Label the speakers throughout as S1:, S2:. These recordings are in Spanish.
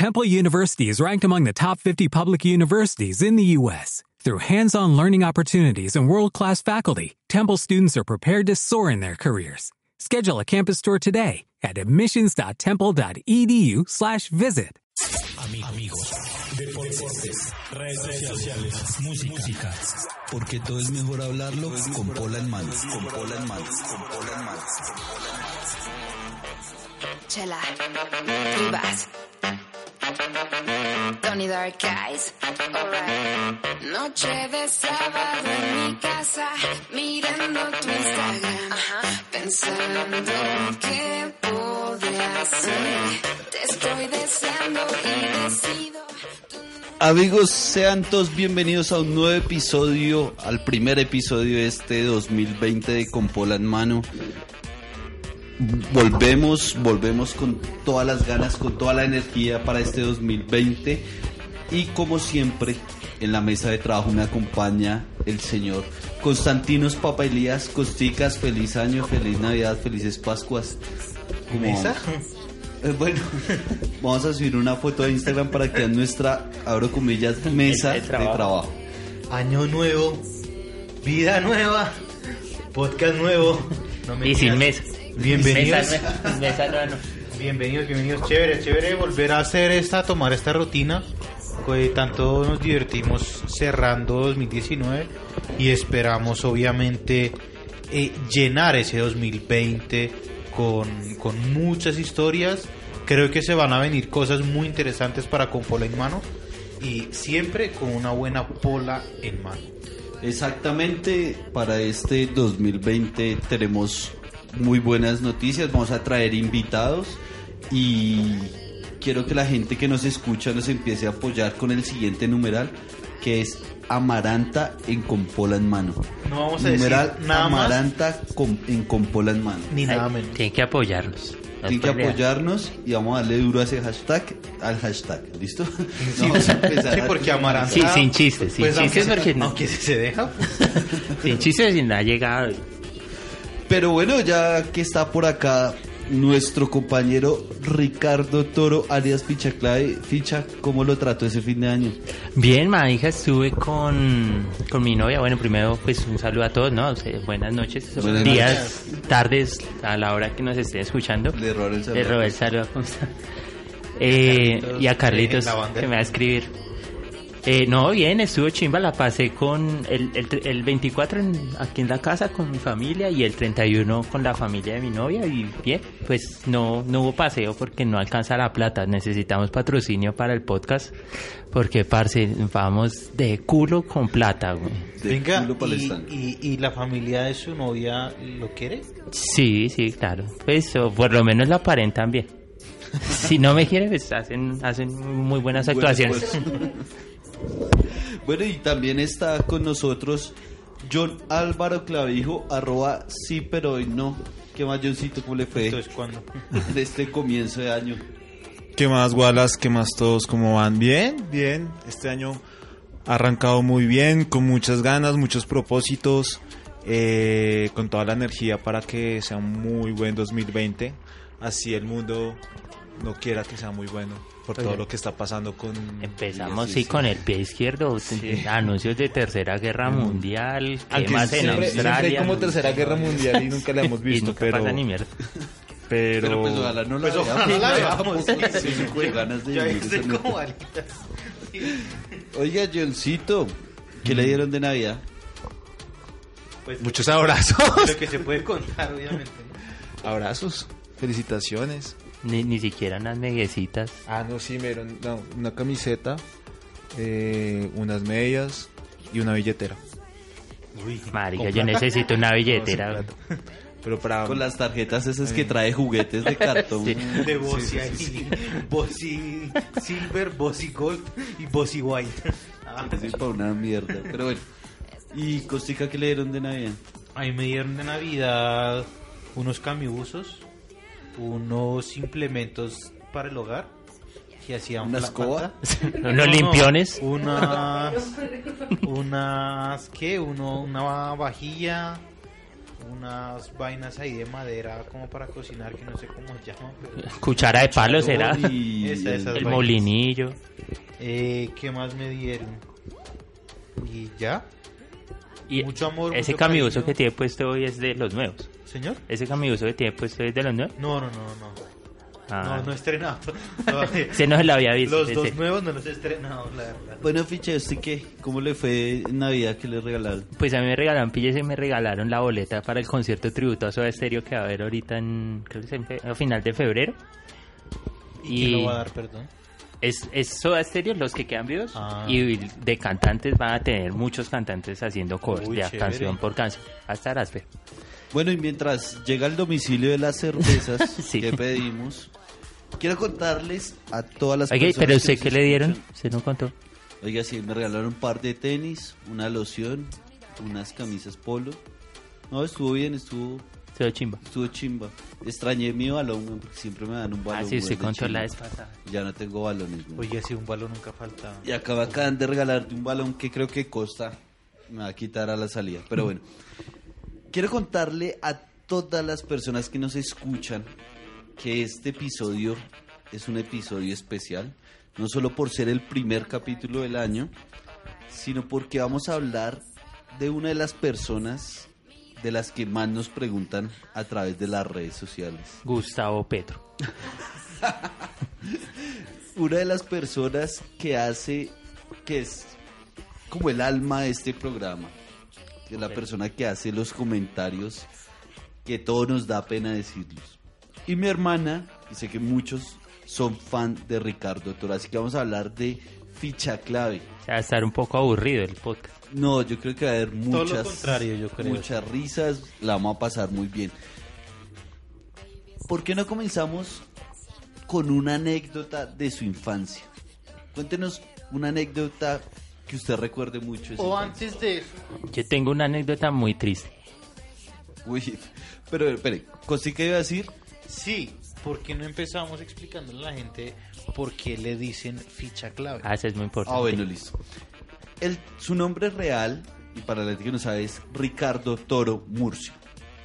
S1: Temple University is ranked among the top 50 public universities in the U.S. Through hands-on learning opportunities and world-class faculty, Temple students are prepared to soar in their careers. Schedule a campus tour today at admissions.temple.edu/visit.
S2: Amigos, deportes, redes sociales, música. Porque todo es mejor hablarlo con pola en mano. Con pola en mano. Con pola en mano.
S3: Chela, Rivas, Tony Dark Eyes, alright. Noche de sábado en mi casa, mirando tu Instagram, pensando qué podría ser. Te estoy deseando y decido.
S2: Amigos, sean todos bienvenidos a un nuevo episodio, al primer episodio de este 2020 de Con Pola en Mano. Volvemos, volvemos con todas las ganas, con toda la energía para este 2020 y como siempre en la mesa de trabajo me acompaña el señor Constantinos Papailías Costicas, feliz año, feliz Navidad, felices Pascuas. ¿Cómo
S4: ¿Mesa?
S2: Eh, bueno, vamos a subir una foto a Instagram para que vean nuestra, abro comillas, mesa
S4: El- el
S2: de
S4: trabajo. Año nuevo, vida nueva, podcast nuevo. No me
S5: Y sin mesa.
S4: Bienvenidos. Bienvenidos, bienvenidos. Chévere, chévere volver a hacer esta, tomar esta rutina. Que tanto nos divertimos cerrando 2019 y esperamos obviamente eh, llenar ese 2020 con, con muchas historias. Creo que se van a venir cosas muy interesantes para con pola en mano y siempre con una buena pola en mano.
S2: Exactamente, para este 2020 tenemos muy buenas noticias, vamos a traer invitados y quiero que la gente que nos escucha nos empiece a apoyar con el siguiente numeral que es Amaranta en Compola en mano.
S4: No vamos a
S2: numeral
S4: decir nada más
S2: Amaranta con- en Compola en mano.
S4: ni nada menos.
S5: Tienen que apoyarnos. No
S2: Tienen que apoyarnos y vamos a darle duro a ese hashtag, al hashtag, ¿listo? Vamos a empezar
S4: Sí, porque Amaranta.
S5: Sí, sin chistes, sin
S4: Pues
S5: chistes
S4: aunque,
S5: porque no.
S4: aunque si se deja.
S5: Sin chistes sin ha llegado.
S2: Pero bueno, ya que está por acá nuestro compañero Ricardo Toro, alias Ficha Clave. Ficha, ¿cómo lo trató ese fin de año?
S5: Bien, ma hija, estuve con, con mi novia. Bueno, primero, pues un saludo a todos, ¿no? O sea, buenas noches,
S2: Buenas
S5: días, tardes, a la hora que nos estén escuchando.
S2: Le robó el
S5: Le robé el saludo a. Eh, y a Carlitos, que me va a escribir. Eh, no, bien, estuvo chimba, la pasé con el, el, el 24 en- aquí en la casa con mi familia y el 31 con la familia de mi novia y bien, pues no, no hubo paseo porque no alcanza la plata, necesitamos patrocinio para el podcast porque, parce, vamos de culo con plata, güey.
S2: De
S4: Venga,
S2: culo para el
S4: y, y- y la familia de su novia lo quiere?
S5: Sí, sí, claro, pues o por lo menos la aparentan bien. Si no me quiere, pues hacen, hacen muy buenas
S2: Buen
S5: actuaciones.
S2: bueno, y también está con nosotros John Álvaro Clavijo, arroba sí, pero hoy no. ¿Qué más, Johncito? ¿Cómo le fue
S4: Entonces, cuando
S2: de este comienzo de año?
S6: ¿Qué más, Wallace? ¿Qué más todos? ¿Cómo van? Bien, bien. Este año ha arrancado muy bien, con muchas ganas, muchos propósitos, eh, con toda la energía para que sea un muy buen 2020. Así el mundo no quiera que sea muy bueno por todo
S5: Oye.
S6: lo que está pasando con...
S5: Empezamos
S2: Sí,
S5: sí,
S2: sí,
S5: con el pie izquierdo, anuncios de tercera guerra mundial, quemas en Australia.
S6: tercera guerra mundial y nunca la hemos
S5: y
S6: visto,
S5: nunca
S6: pero...
S5: pasa ni mierda.
S6: Pero,
S2: Pero pues ojalá no la
S4: Pues ojalá
S2: veamos.
S4: la veamos.
S2: Sí, sí, con ganas de vivir. Oiga, Johncito, ¿qué le dieron de Navidad?
S4: Pues,
S6: muchos abrazos.
S4: lo que se puede contar, obviamente.
S6: abrazos, felicitaciones.
S5: Ni, ni siquiera unas meguecitas.
S6: Ah, no, sí, me dieron no, una camiseta, eh, unas medias y una billetera.
S5: Marica,
S4: Con
S5: yo necesito una billetera.
S6: No. Pero para...
S2: Con las tarjetas esas que trae juguetes de cartón.
S5: Sí.
S4: De Bossy ahí. Bossy Silver, Bossy Gold y Bossy White. Ah,
S2: Sí, para una mierda. Pero bueno. ¿Y Costica qué le dieron de Navidad?
S4: A mí me dieron de Navidad unos camibusos, unos implementos para el hogar que hacían
S2: ¿Una escoba?
S5: Unos
S4: No, no,
S5: limpiones.
S4: Unas, unas, ¿qué? Uno, una vajilla, unas vainas ahí de madera como para cocinar que no sé cómo se llaman. pero-
S5: Cuchara de palo será.
S2: Y
S4: Esa,
S2: el-
S4: esa.
S5: El
S4: vainas.
S5: molinillo.
S4: Eh, ¿Qué más me dieron? ¿Y ya?
S5: Y
S4: Mucho amor,
S5: ese
S4: mucho cariño.
S5: que tiene puesto hoy es de los nuevos.
S4: ¿Señor?
S5: Ese camibuso que tiene puesto es de los nuevos.
S4: No, no, no, no.
S5: Ah,
S4: No, no he estrenado.
S5: se lo había visto.
S4: Los
S5: ese.
S4: dos nuevos no los he estrenado, la verdad.
S2: Bueno, Ficha, ¿usted qué? ¿Cómo le fue Navidad que le regalaron?
S5: Pues a mí me regalaron pilles y me regalaron la boleta para el concierto tributo a Soda Stereo que va a haber ahorita en, creo que es en fe- a final de febrero.
S4: ¿Y, quién lo va a dar perdón?
S5: Es, es Soda Stereo los que quedan vivos
S4: Ah.
S5: y de cantantes van a tener muchos cantantes haciendo covers
S4: Uy,
S5: de
S4: chévere.
S5: canción por canción. Hasta las fe.
S2: Bueno, y mientras llega el domicilio de las cervezas
S5: Sí.
S2: que pedimos, quiero contarles a todas las
S5: Oye,
S2: personas
S5: pero
S2: que
S5: usted qué le dieron? Se no contó.
S2: Oiga, sí, me regalaron un par de tenis, una loción, unas camisas polo. No, estuvo bien, estuvo,
S5: Se lo chimba.
S2: estuvo chimba. Extrañé mi balón, porque siempre me dan un balón.
S5: Ah, sí,
S2: de
S5: contó
S2: chimba.
S5: la vez pasada.
S2: Ya no tengo balones, güey.
S4: Oye, si un balón nunca falta.
S2: Y acá acaban de regalarte un balón que creo que Costa me va a quitar a la salida. Pero bueno, quiero contarle a todas las personas que nos escuchan que este episodio es un episodio especial. No solo por ser el primer capítulo del año, sino porque vamos a hablar de una de las personas de las que más nos preguntan a través de las redes sociales.
S5: Gustavo Petro.
S2: una de las personas que hace, que es como el alma de este programa, que es la persona que hace los comentarios que todo nos da pena decirlos. Y mi hermana, y sé que muchos son fan de Ricardo Toro, así que vamos a hablar de ficha clave.
S5: O sea, va a estar un poco aburrido el podcast.
S2: No, yo creo que va a haber
S4: Todo lo
S2: muchas,
S4: contrario, yo creo.
S2: muchas risas, la vamos a pasar muy bien. ¿Por qué no comenzamos con una anécdota de su infancia? Cuéntenos una anécdota que usted recuerde mucho.
S4: O antes de eso.
S5: Yo tengo una anécdota muy triste.
S2: Uy, pero espere, ¿Costi qué iba a decir?
S4: Sí, ¿por qué no empezamos explicándole a la gente por qué le dicen ficha clave?
S5: Ah, eso es muy importante.
S2: Ah, bueno, listo. El, su nombre real, y para la gente que no sabe, es Ricardo Toro Murcio.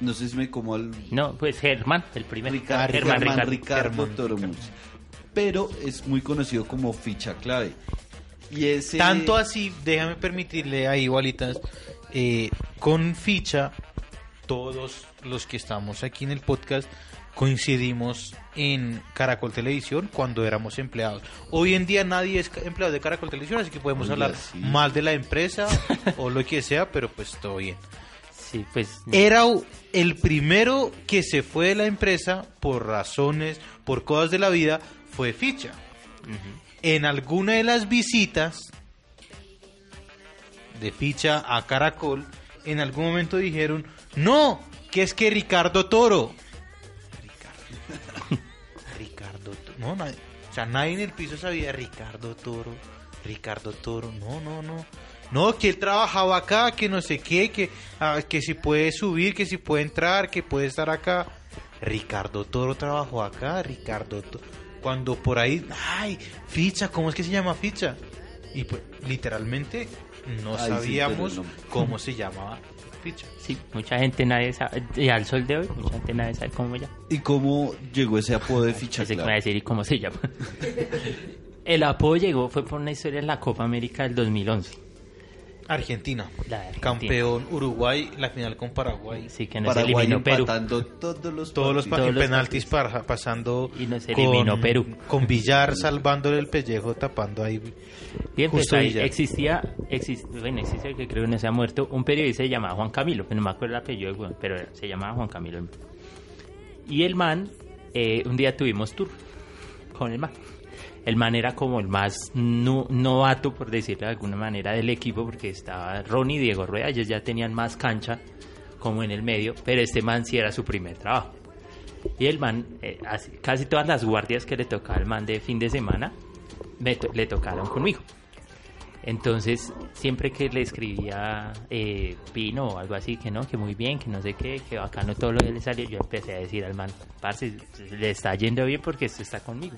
S2: No sé si me como el
S5: No, pues Germán, el primer.
S2: Ricardo,
S5: Ah, Germán,
S2: Germán
S5: Ricardo.
S2: Ricardo
S4: Germán
S2: Toro
S4: Ricardo.
S2: Murcia. Pero es muy conocido como ficha clave. Y ese
S4: Tanto así, déjame permitirle ahí, igualitas, eh, con ficha, todos los que estamos aquí en el podcast coincidimos en Caracol Televisión cuando éramos empleados. Hoy en día nadie es empleado de Caracol Televisión, así que podemos
S2: Oiga,
S4: hablar
S2: sí.
S4: mal de la empresa o lo que sea, pero pues todo bien.
S5: Sí, pues.
S4: Era el primero que se fue de la empresa por razones, por cosas de la vida, fue ficha. En alguna de las visitas de ficha a Caracol, en algún momento dijeron, no, que es que Ricardo Toro. Ricardo, Ricardo Toro. No, o sea, nadie en el piso sabía Ricardo Toro, Ricardo Toro. No, no, no. No, que él trabajaba acá, que no sé qué, que, ah, que si puede subir, que si puede entrar, que puede estar acá. Ricardo Toro trabajó acá, Ricardo Toro. Cuando por ahí, ay, ficha, ¿cómo es que se llama ficha? Y pues, literalmente, no
S2: Ay, sí, pero
S4: sabíamos
S2: no.
S4: cómo se llamaba ficha.
S5: Sí, mucha gente nadie sabe. Y al sol de hoy, mucha gente nadie sabe cómo ella.
S2: ¿Y cómo llegó ese apodo de ficha
S5: Ese que me va a
S2: clave?
S5: decir y cómo se llama. El apodo llegó, fue por una historia en la Copa América del 2011.
S4: Argentina,
S5: La de Argentina.
S4: campeón Uruguay, la final con Paraguay.
S5: Sí, que nos
S2: Paraguay
S5: eliminó Perú.
S2: empatando todos los
S4: Todos los.
S5: Todos
S4: penaltis para- pasando
S5: Y nos eliminó Perú.
S4: con Villar salvándole el pellejo tapando ahí.
S5: Bien, pues
S4: Justo
S5: ahí
S4: Villar.
S5: existía, exist- bueno, existe que creo que no se ha muerto, un periodista se llamaba Juan Camilo, que no me acuerdo el apellido, pero se llamaba Juan Camilo. Y el man, eh, un día tuvimos tour con el man. El man era como el más no- novato, por decirlo de alguna manera, del equipo, porque estaba Ronnie y Diego Rueda, ellos ya tenían más cancha como en el medio, pero este man sí era su primer trabajo. Y el man, eh, casi todas las guardias que le tocaba al man de fin de semana, me to- le tocaron conmigo. Entonces, siempre que le escribía eh, Pino o algo así, que no, que muy bien, que no sé qué, que bacano todo lo que le salió, yo empecé a decir al man, parce, le está yendo bien porque esto está conmigo.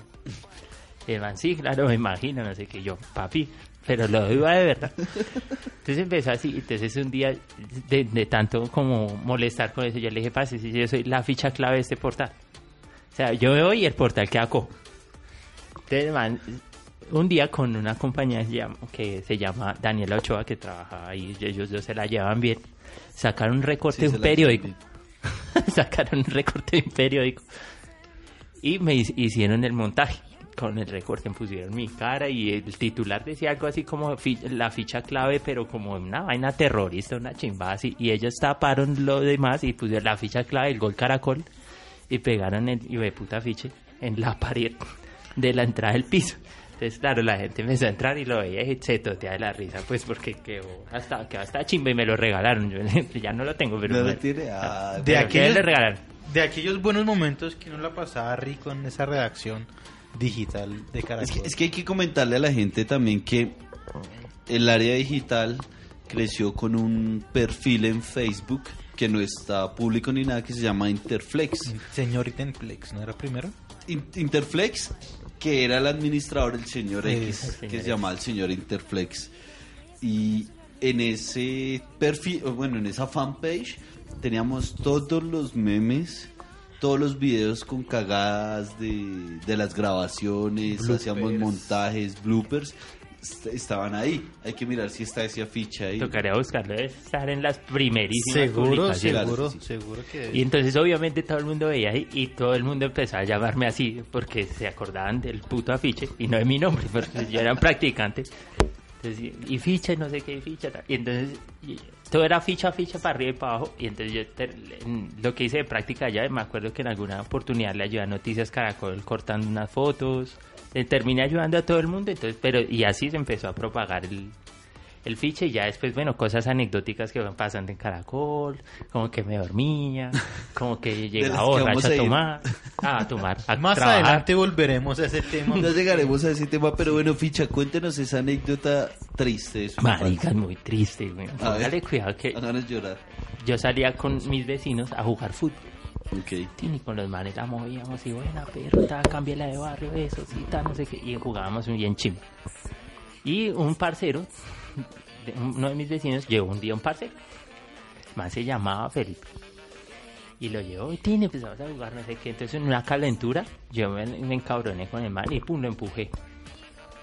S5: Y el man, sí, claro, me imagino, no sé qué. Yo, papi, pero lo iba de verdad. Entonces empezó así. Entonces un día, de, de tanto como molestar con eso, yo le dije, pase, si yo soy la ficha clave de este portal. O sea, yo me voy y el portal queda cojo. Entonces, el man, un día con una compañía que se llama- que Daniela Ochoa, que trabajaba ahí, y ellos dos se la llevaban bien, sacaron un recorte
S2: Sí,
S5: de un periódico. sacaron un recorte de un periódico y me hi- hicieron el montaje. Con el recorte pusieron mi cara y el titular decía algo así como la ficha clave, pero como una vaina terrorista, una chimba así. Y ellos taparon lo demás y pusieron la ficha clave, el gol caracol, y pegaron el hijo de puta fiche en la pared de la entrada del piso. Entonces, claro, la gente empezó a entrar y lo veía y se totea de la risa, pues porque quedó hasta, quedó hasta chimba y me lo regalaron. Yo ya no lo tengo, pero
S2: No lo tiene. Ah,
S4: De aquellos-
S5: que le regalaron.
S4: De aquellos buenos momentos que uno la pasaba rico en esa redacción digital de Caracol.
S2: Es que, es que hay que comentarle a la gente también que el área digital creció con un perfil en Facebook que no está público ni nada, que se llama Interflex.
S4: Señorita Inflex, ¿no era primero?
S2: In- Interflex, que era el administrador el señor X,
S5: el señor
S2: que se
S5: X.
S2: llama el señor Interflex. Y en ese perfil, bueno, en esa fanpage teníamos todos los memes, todos los videos con cagadas de, de las grabaciones,
S4: Bloopers.
S2: hacíamos montajes, bloopers, est- estaban ahí. Hay que mirar si está esa ficha ahí.
S5: Tocaría buscarlo, debe estar en las primerísimas
S4: Seguro, seguro,
S2: sí.
S4: seguro que...
S5: Y entonces obviamente todo el mundo veía ahí y todo el mundo empezó a llamarme así porque se acordaban del puto afiche y no de mi nombre, porque yo era un practicante. Entonces, y ficha, y no sé qué y ficha. tal. Y entonces y todo era ficha, ficha para arriba y para abajo. Y entonces yo lo que hice de práctica ya, me acuerdo que en alguna oportunidad le ayudé a Noticias Caracol cortando unas fotos. Terminé ayudando a todo el mundo, entonces, pero y así se empezó a propagar el, el fiche y ya después, bueno, cosas anecdóticas que van pasando en Caracol, como que me dormía, como que llegaba borracho
S2: a
S5: a tomar, a tomar, a
S4: Más
S5: trabajar.
S4: adelante volveremos a ese tema.
S2: No llegaremos a ese tema, pero bueno, Ficha, cuéntenos esa anécdota triste
S5: Marica, es muy triste, güey. Póngale cuidado que
S2: Háganos llorar.
S5: yo salía con mis vecinos a jugar fútbol.
S2: Ok.
S5: Y con los manes la movíamos y buena perra, cámbiala de barrio, eso, sí, tal, no sé qué. Y jugábamos bien chimba. Y un parcero, de- uno de mis vecinos, llevó un día un parcero. El man se llamaba Felipe. Y lo llevó y tin, empezamos a jugar, no sé qué. Entonces en una calentura, yo me, me encabroné con el man y pum, lo empujé.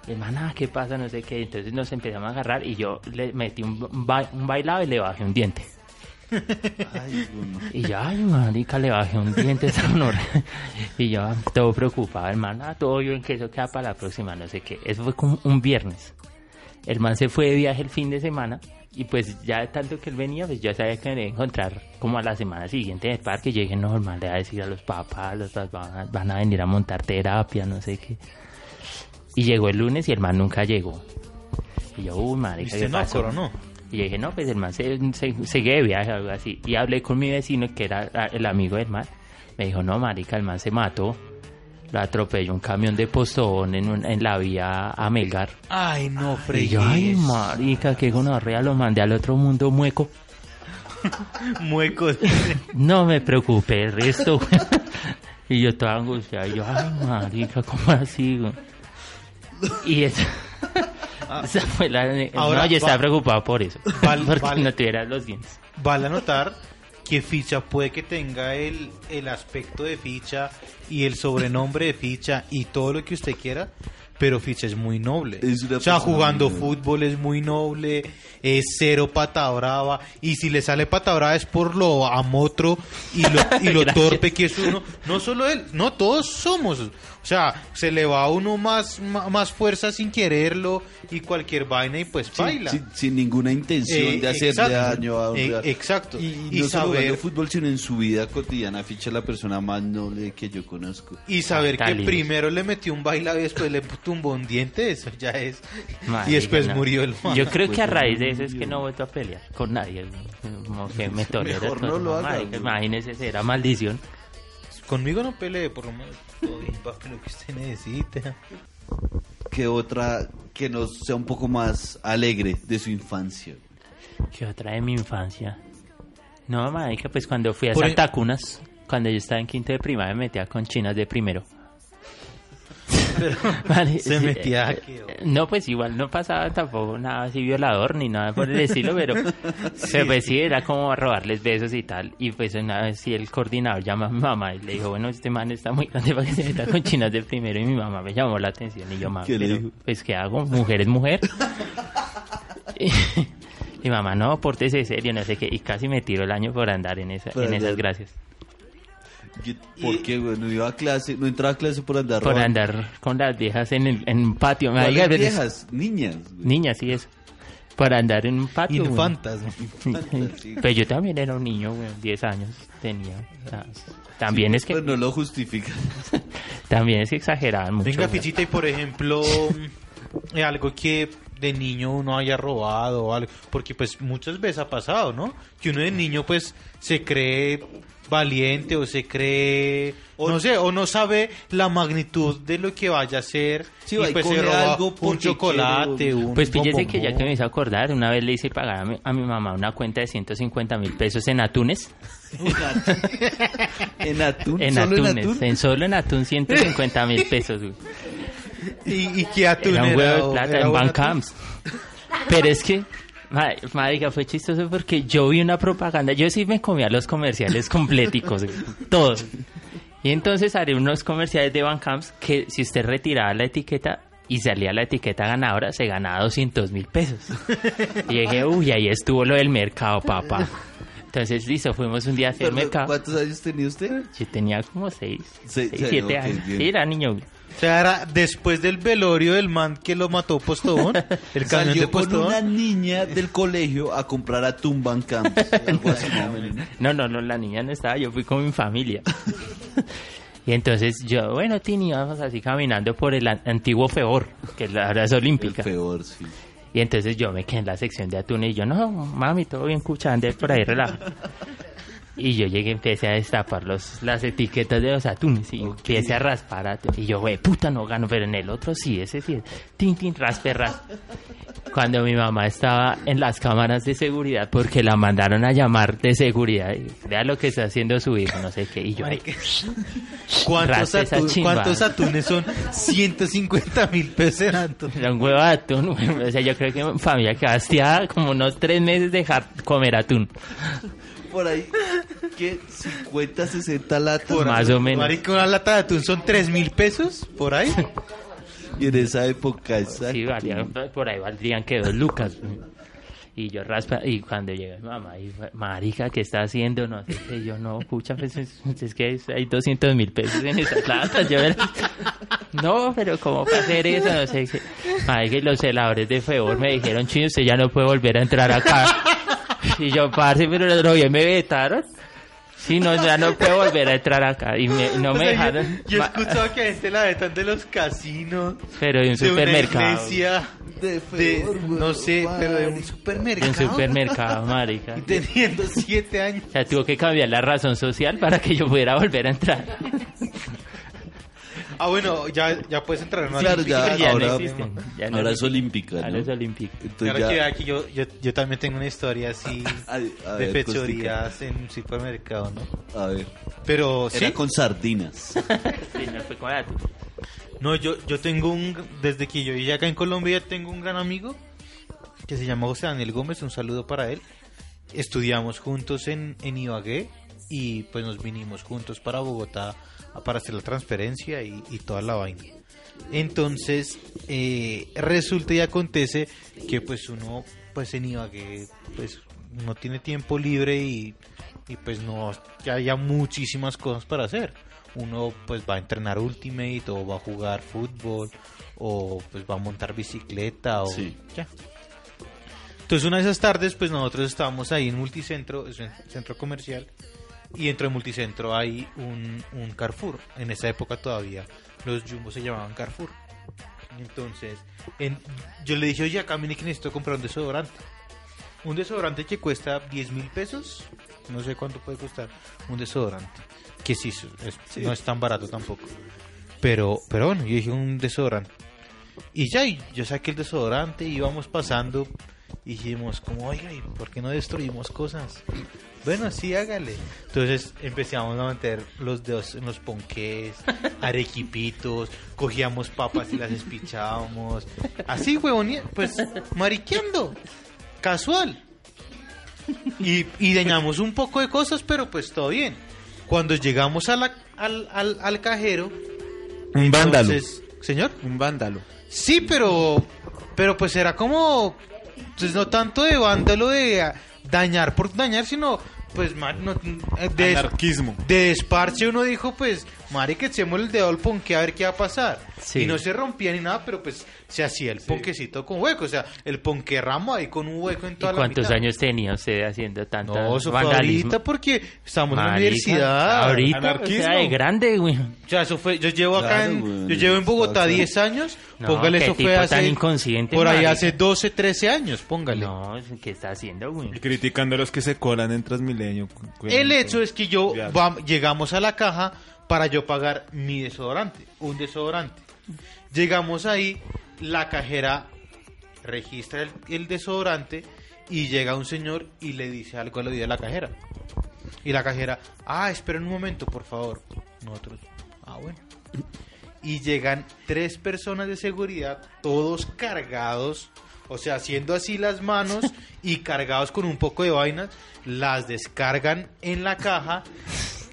S5: Y el man, ah, ¿qué pasa? No sé qué. Entonces nos empezamos a agarrar y yo le metí un, ba- un bailado y le bajé un diente.
S2: Ay, bueno.
S5: Y yo, ay, marica, le bajé un diente esa honor. Y yo, todo preocupado, el man, ah, todo bien, que eso queda para la próxima, no sé qué. Eso fue como un viernes. El man se fue de viaje el fin de semana y pues ya de tanto que él venía, pues yo sabía que me iba a encontrar como a la semana siguiente en el parque. Yo dije, no, el man le va a decir a los papás, los papás van a, venir a montar terapia, no sé qué. Y llegó el lunes y el man nunca llegó. Y yo, uy, marica,
S4: ¿Viste
S5: ¿qué
S4: no,
S5: pasó?
S4: coronó?
S5: Y yo dije, no, pues el man se, se, seguía de viaje o algo así. Y hablé con mi vecino, que era ah, el amigo del man. Me dijo, no, marica, el man se mató. Lo atropelló un camión de postón en, un- en la vía a Melgar.
S4: Ay, no, fregues.
S5: ay, marica, qué gonorrea, lo mandé al otro mundo mueco.
S4: Muecos.
S5: No me preocupé, el resto. Y yo estaba angustiado. Y yo, ay, marica, ¿cómo así, güey? Y eso... Esa fue la...
S4: Ahora
S5: no, yo estaba
S4: va-
S5: preocupado por eso.
S4: Val-
S5: porque
S4: vale.
S5: no tuviera los dientes.
S4: Vale a que Ficha puede que tenga el, el aspecto de Ficha y el sobrenombre de Ficha y todo lo que usted quiera, pero Ficha es muy noble.
S2: Es
S4: o sea, jugando fútbol es muy noble, es cero pata brava, y si le sale pata brava es por lo amotro y lo, y lo torpe que es uno. No solo él, no todos somos. O sea, se le va a uno más, más fuerza sin quererlo y cualquier vaina y pues baila.
S2: sin, sin ninguna intención
S4: Eh,
S2: de hacerle
S4: exacto.
S2: daño a un
S4: Eh, exacto.
S2: Y,
S4: Y
S2: no solo
S4: saber-
S2: jugando fútbol, sino en su vida cotidiana. Ficha es la persona más noble que yo conozco.
S4: Y saber que
S5: Cálidos.
S4: primero le metió un bailado y después le tumbó un diente, eso ya es. Y después
S5: no.
S4: murió el man.
S5: Yo creo que a raíz de eso es que no vuelto a pelear con nadie. Como que me.
S2: Mejor no lo haga.
S5: Imagínese, será maldición.
S4: Conmigo no pelee, por lo menos. Papi, lo que usted necesite.
S2: Que otra que nos sea un poco más alegre de su infancia.
S5: ¿Qué otra de mi infancia? No, marica, pues cuando fui a
S4: Por
S5: Santa Cunas, cuando yo estaba en quinto de primaria, me metía con chinas de primero. Vale,
S4: Se
S5: sí,
S4: metía
S5: eh,
S4: aquí,
S5: No, pues igual no pasaba tampoco nada así violador ni nada por el estilo, pero, pero pues sí, era como robarles besos y tal. Y pues una vez sí el coordinador llama a mi mamá y le dijo, bueno, este man está muy grande para que se meta con chinas de primero. Y mi mamá me llamó la atención y yo, mamá, pues ¿qué hago? Mujer es mujer. y, mamá, no, pórtese serio, no sé qué. Y casi me tiro el año por andar en, esa,
S2: Por
S5: en esas gracias.
S2: ¿Y ¿Por qué, güey? No iba a clase, no entraba a clase por andar
S5: Por
S2: robando.
S5: andar con las viejas en el en un patio. Me
S2: ¿Cuáles
S5: diga, pero-
S2: viejas, niñas. güey.
S5: Niñas, sí, eso. Para andar en un patio. güey.
S4: Infantas.
S5: Pues yo también era un niño, güey, 10 años tenía. o sea, también es que
S2: Pues no lo justifica.
S5: también es que exageraban mucho.
S4: Venga. Fichita, y por ejemplo, eh, algo que de niño uno haya robado o algo, porque pues muchas veces ha pasado, ¿no? Que uno de niño pues se cree valiente o se cree,
S2: O-
S4: no sé, o no sabe la magnitud de lo que vaya a hacer
S2: Sí, va
S4: y pues se roba
S2: algo
S4: un chocolate, un
S5: Pues fíjese que ya que me hizo acordar, una vez le hice pagar a mi, a mi mamá una cuenta de 150 mil pesos en atunes.
S2: en atún.
S5: En
S2: ¿Solo
S5: atunes.
S2: en atún?
S5: En solo en atún 150 mil pesos, güey.
S4: y, y que atún
S5: Era un
S4: era,
S5: huevo de plata
S4: era
S5: en
S4: buen
S5: Bancamps. Pero es que, marica, fue chistoso porque yo vi una propaganda. Yo sí me comía los comerciales completicos, todos. Y entonces haré unos comerciales de Bancamps que si usted retiraba la etiqueta y salía la etiqueta ganadora, se ganaba 200 mil pesos. Y dije, uy, ahí estuvo lo del mercado, papá. Entonces, listo, fuimos un día a hacer
S2: Perdón,
S5: mercado.
S2: ¿Cuántos años tenía usted?
S5: Yo tenía como 6,
S2: Se-
S5: 6
S2: se-
S5: 7
S2: ok,
S5: años. Sí, era niño.
S4: O sea, era después del velorio del man que lo mató Postobón, el camión de
S2: Salió con
S4: Postobón.
S2: una niña del colegio a comprar atún Van Camp. Algo así, más o menos.
S5: No, no, no, la niña no estaba, yo fui con mi familia. y entonces yo, bueno, Tini, vamos así caminando por el an- antiguo Feor, que es la
S2: El
S5: olímpica.
S2: peor, sí.
S5: Y entonces yo me quedé en la sección de atún y yo, no, mami, todo bien, cuchande por ahí, relaja. Y yo llegué, empecé a destapar los, las etiquetas de los atunes y empecé a raspar atún. Y yo, güey, puta, no gano, pero en el otro sí, ese sí. Tin, tin, raspe, raspe. Cuando mi mamá estaba en las cámaras de seguridad, porque la mandaron a llamar de seguridad, y vea lo que está haciendo su hijo, no sé qué. Y yo,
S4: Marica, ¿Cuántos,
S5: chimba.
S4: ¿Cuántos atunes son 150 mil pesos en atún?
S5: era un huevo de atún. O sea, yo creo que mi familia que hastiada como unos tres meses de comer atún.
S2: Por ahí, ¿qué? 50, 60 latas.
S5: Más o menos.
S4: Marica, una lata de atún son 3 mil pesos por ahí.
S2: Y en esa época, exacto.
S5: Sí, valían, por ahí valdrían que dos lucas. Y yo raspa, y cuando llega mi mamá, y marica, ¿qué está haciendo? No sé qué, yo no, pucha, pues es, que hay 200 mil pesos en esas latas. Yo, no, pero ¿cómo para hacer eso? No sé qué. Marica, y los celadores de Febor me dijeron, chino, usted ya no puede volver a entrar acá. Y yo, parce, pero lo bien me vetaron. Sí, no, ya no puedo volver a entrar acá. Y me- no
S4: O
S5: me
S4: sea,
S5: dejaron.
S4: Yo, yo he escuchado que a gente la vetan de los casinos,
S5: Pero de un
S4: de una
S5: supermercado.
S4: iglesia,
S2: De
S4: de,
S2: Fedor, güey,
S4: no sé, pero de un
S2: marica.
S5: De
S4: supermercado.
S5: un supermercado, marica.
S4: Y teniendo 7 años.
S5: O sea, tuvo que cambiar la razón social para que yo pudiera volver a entrar.
S4: Ah, bueno, ya, ya puedes entrar en una
S2: Claro,
S4: olímpica.
S2: ya,
S5: ya
S2: ahora-
S5: no existen. Ya no
S2: Ahora es olímpica,
S5: Ahora
S2: ¿no?
S5: es olímpico.
S2: Entonces
S4: Ahora que aquí yo, yo, yo también tengo una historia así
S2: A- a
S4: de
S2: ver,
S4: fechorías en un supermercado, ¿no?
S2: A ver.
S4: Pero sí,
S2: Era con sardinas.
S5: Sí, no fue con la-
S4: no, yo, yo tengo un, desde que yo llegué acá en Colombia tengo un gran amigo que se llama José Daniel Gómez, un saludo para él. Estudiamos juntos en, en Ibagué y pues nos vinimos juntos para Bogotá para hacer la transferencia y, y toda la vaina. Entonces, eh, resulta y acontece que pues uno pues en Ibagué pues no tiene tiempo libre y, y pues no que haya muchísimas cosas para hacer. Uno pues va a entrenar Ultimate o va a jugar fútbol o pues va a montar bicicleta o
S2: Sí.
S4: ya. Entonces una de esas tardes pues nosotros estábamos ahí en Multicentro, es un centro comercial y dentro de Multicentro hay un, un Carrefour. En esa época todavía los Jumbo se llamaban Carrefour. Entonces, en- yo le dije, oye, acá mire que necesito comprar un desodorante. Un desodorante que cuesta 10 mil pesos. No sé cuánto puede costar un desodorante. Que sí, es- no es tan barato tampoco. Pero, pero bueno, yo dije un desodorante. Y ya, y yo saqué el desodorante y íbamos pasando. Y dijimos, como, oiga, ¿y por qué no destruimos cosas? Bueno, sí, hágale. Entonces empezamos a meter los dedos en los ponqués, arequipitos, cogíamos papas y las espichábamos. Así, huevón, pues mariqueando, casual. Y, y dañamos un poco de cosas, pero pues todo bien. Cuando llegamos a la- al, al, al cajero...
S6: Un vándalo.
S4: entonces- Señor.
S6: Un vándalo.
S4: Sí, pero pero pues era como pues no tanto de vándalo de dañar por dañar, sino pues no, de,
S6: Anarquismo.
S4: de desparche uno dijo pues Mari que echemos el dedo al ponque a ver qué va a pasar.
S5: Sí.
S4: Y no se rompía ni nada, pero pues se hacía el ponquecito con hueco, o sea, el ponque ramo ahí con un hueco en
S5: ¿Y
S4: toda la
S5: cuántos
S4: mitad.
S5: años tenía usted haciendo tanto
S4: No, eso fue ahorita porque estamos en la
S5: Marica,
S4: universidad.
S5: Ahorita,
S6: Anarquismo.
S5: o sea, de grande, güey.
S4: O sea, eso fue, yo llevo acá
S2: Claro,
S4: en,
S2: güey,
S4: yo llevo en Bogotá
S2: acá.
S4: 10 años,
S5: No,
S4: póngale eso fue
S5: tipo tan
S4: hace
S5: inconsciente,
S4: por ahí
S5: marica.
S4: hace 12, 13 años, póngale.
S5: No, ¿qué está haciendo, güey?
S6: Y criticando a los que se colan en Transmilenio.
S4: El hecho es que yo vam- llegamos a la caja para yo pagar mi desodorante, un desodorante. Llegamos ahí, la cajera registra el, el desodorante y llega un señor y le dice algo al oído de la cajera. Y la cajera, ah, esperen un momento, por favor. Nosotros, ah, bueno. Y llegan tres personas de seguridad, todos cargados, o sea, haciendo así las manos y cargados con un poco de vainas, las descargan en la caja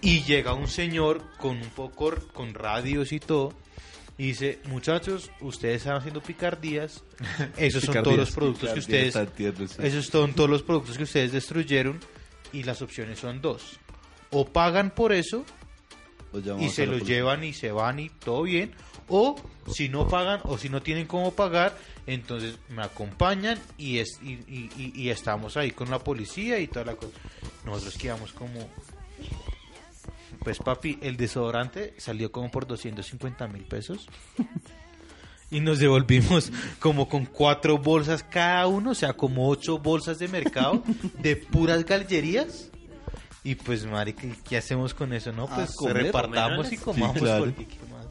S4: y llega un señor con un poco, con radios y todo, y dice, muchachos, ustedes están haciendo picardías, esos son todos los productos que ustedes,
S2: sí.
S4: esos son todos los productos que ustedes destruyeron, y las opciones son dos, o pagan por eso, y se los llevan y se van y todo bien. O si no pagan o si no tienen cómo pagar, entonces me acompañan y, es, y, y- y- y estamos ahí con la policía y toda la cosa. Nosotros quedamos como... Pues papi, el desodorante salió como por 250 mil pesos. Y nos devolvimos como con cuatro bolsas cada uno, o sea, como ocho bolsas de mercado de puras gallerías. Y pues, marica, ¿qué- ¿qué hacemos con eso? No,
S2: Ah,
S4: pues
S2: comer,
S4: repartamos y comamos.
S2: claro.
S4: porque, ¿qué más?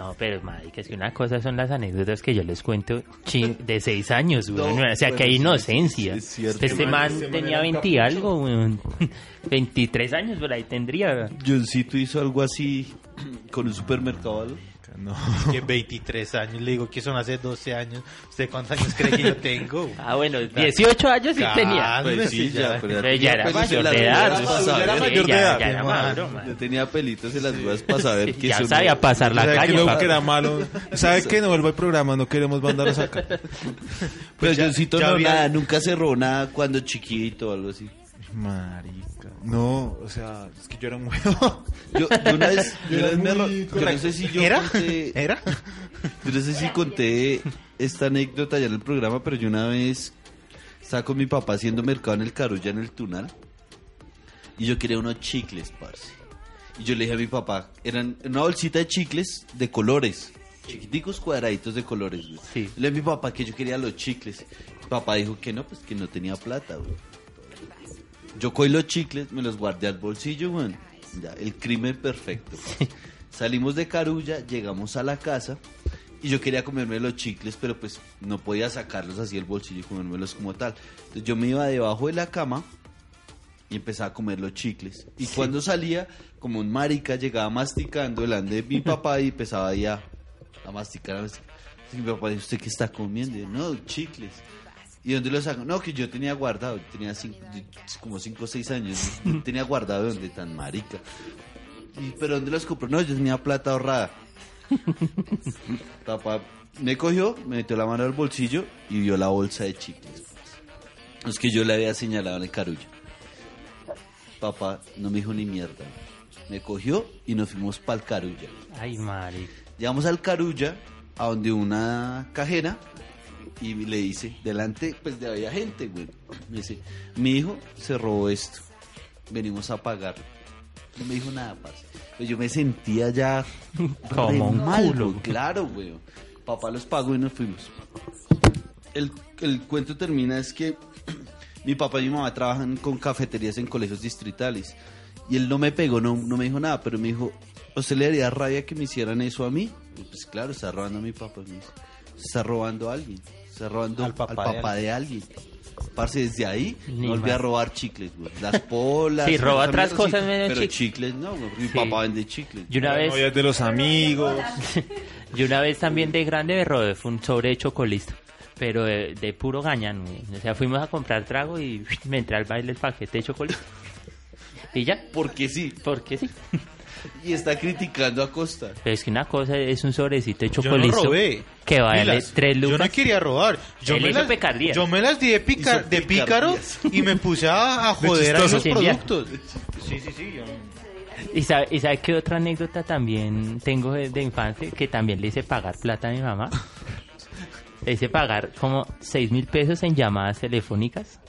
S5: No, pero marica, es que una cosa son las anécdotas que yo les cuento chin- de seis años, güey.
S2: No,
S5: o sea, que hay inocencia.
S2: sí, es cierto.
S5: este
S6: man-
S5: tenía
S6: era un
S5: 20 y algo, güey. 23 años por ahí tendría.
S2: Johncito hizo algo así con un supermercado. ¿no?
S6: No.
S4: Que 23 años, le digo que son hace 12 años. ¿Usted cuántos años cree que yo tengo?
S5: Ah, bueno, 18 años sí tenía.
S4: Pues
S2: sí, ya, pero
S5: ya era mayor de edad.
S2: para
S5: Sí,
S2: saber.
S6: era mayor de
S5: ya-
S6: edad.
S5: ya.
S2: Yo tenía pelitos en las ruedas para saber que
S5: Ya sabía pasar la
S6: ¿Sabe
S5: calle.
S6: que que era malo? ¿Sabe que no vuelva al programa? No queremos mandarlos acá.
S2: Pero
S4: Pues ya-
S2: Johncito
S4: ya
S2: no, nada, nunca se robó nada cuando chiquito o algo así.
S6: Marica. No, o sea, es que yo era un huevo.
S2: Yo, yo una vez, yo una
S6: Era
S2: vez me yo no sé si yo
S4: ¿Era?
S2: conté,
S4: ¿Era?
S2: yo no sé si conté esta anécdota ya en el programa, pero yo una vez estaba con mi papá haciendo mercado en el Carulla, en el Tunal, y yo quería unos chicles, parce. Y yo le dije a mi papá, eran una bolsita de chicles de colores, chiquiticos cuadraditos de colores, güey.
S5: Sí.
S2: Le dije a mi papá que yo quería los chicles. Mi papá dijo que no, pues que no tenía plata, güey. Yo cogí los chicles, me los guardé al bolsillo. Ya, el crimen perfecto. Salimos de Carulla, llegamos a la casa y yo quería comerme los chicles, pero pues no podía sacarlos así del bolsillo y comérmelos como tal. Entonces yo me iba debajo de la cama y empezaba a comer los chicles. Y cuando salía, como un marica, llegaba masticando delante de mi papá y empezaba ahí a, a masticar. A masticar. Y mi papá dijo, ¿usted qué está comiendo? Y yo, no, chicles. ¿Y dónde los saco? No, que yo tenía guardado, tenía cinco- como 5 o 6 años, tenía guardado de donde tan marica. Y, ¿Pero dónde los compró? No, yo tenía plata ahorrada. Papá me cogió, me metió la mano al bolsillo y vio la bolsa de chicles. Es que yo le había señalado en el carullo. Papá no me dijo ni mierda. Me cogió y nos fuimos para el carulla.
S5: Ay, marica.
S2: Llegamos al Carulla, a donde una cajera, y le dice, delante, pues de había gente, güey. Me dice, mi hijo se robó esto, venimos a pagarlo. No me dijo nada, parce. Pues yo me sentía ya
S5: Como
S2: re
S5: un
S2: mal,
S5: culo.
S2: güey. Claro, güey. Papá los pagó y nos fuimos. El, el cuento termina es que mi papá y mi mamá trabajan con cafeterías en colegios distritales. Y él no me pegó, no, no me dijo nada, pero me dijo, ¿a usted le daría rabia que me hicieran eso a mí? Y pues claro, está robando a mi papá. Me dice, está robando a alguien. Está robando
S4: Al
S2: al
S4: papá de
S2: de alguien. parce, desde ahí
S5: Ni
S2: no a robar chicles, güey. Las polas.
S5: Sí, roba otras cosas menos
S2: Pero
S5: chicles.
S2: chicles no, güey. Mi
S5: Sí.
S2: papá vende chicles.
S5: Y una
S6: Las
S5: vez,
S6: novias de los amigos.
S5: yo una vez también de grande me robé, fue un sobre de chocolito. Pero de, de puro gañán. O sea, fuimos a comprar trago y me entré al baile el paquete de chocolate. Y ya,
S2: Porque sí.
S5: porque sí.
S2: Y está criticando a Costa.
S5: Pero es que una cosa es un sobrecito de
S4: Yo no robé.
S5: que vale
S4: Pilas,
S5: tres lucas.
S4: Yo no quería robar. Yo,
S5: Él
S4: me las, yo me las di de, picar, de pícaro y me puse a, a joder a
S5: ya.
S4: productos. Sí, sí, sí. yo-
S5: ¿Y sabe, ¿Y sabe qué otra anécdota también tengo de, de infancia? Que también le hice pagar plata a mi mamá. Le hice pagar como seis mil pesos en llamadas telefónicas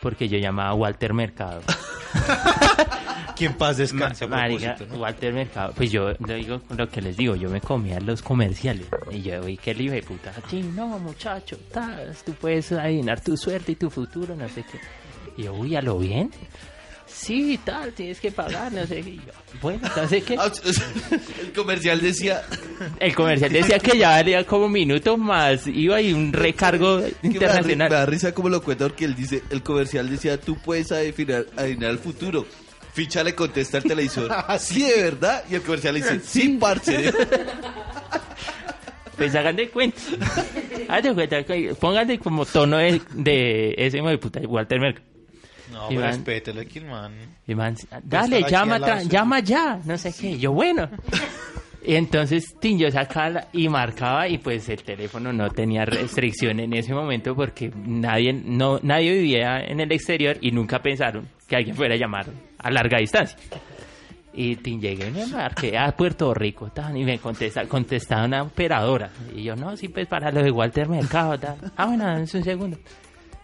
S5: porque yo llamaba a Walter Mercado.
S4: Que en paz descanse
S5: Marica,
S4: ¿no?
S5: Walter Mercado. Pues yo le digo lo que les digo, yo me comía los comerciales. Y yo, uy, qué libre puta. Sí, no, muchacho, tas, tú puedes adivinar tu suerte y tu futuro, no sé qué. Y yo, uy, ¿a lo bien? Sí, tal, tienes que pagar, no sé qué. Bueno, entonces qué.
S2: Ah, El comercial decía
S5: El comercial decía que ya valía como un minuto más, iba y un recargo
S2: que me da, me
S5: internacional.
S2: da risa como lo cuenta porque él dice, el comercial decía, tú puedes adivinar, adivinar el futuro. Ficha le contesta al televisor, sí, de verdad, y el comercial le dice, sí, parce.
S5: Pues hagan de cuenta. Hagan de cuenta, pónganle como tono de, de ese hijo de puta, Walter Mercado.
S4: No, pero respételo aquí, man.
S5: Y man, dale, llama, tra- llama ya, no sé qué. Yo, bueno. Y entonces, tin, yo sacaba y marcaba y pues el teléfono no tenía restricción en ese momento porque nadie, no, nadie vivía en el exterior y nunca pensaron que alguien fuera a llamar a larga distancia. Y llegué me marqué a Puerto Rico tan, y me contesta, contestaba una operadora. Y yo, no, sí, pues para lo de Walter Mercado. Ah, bueno, dame un segundo.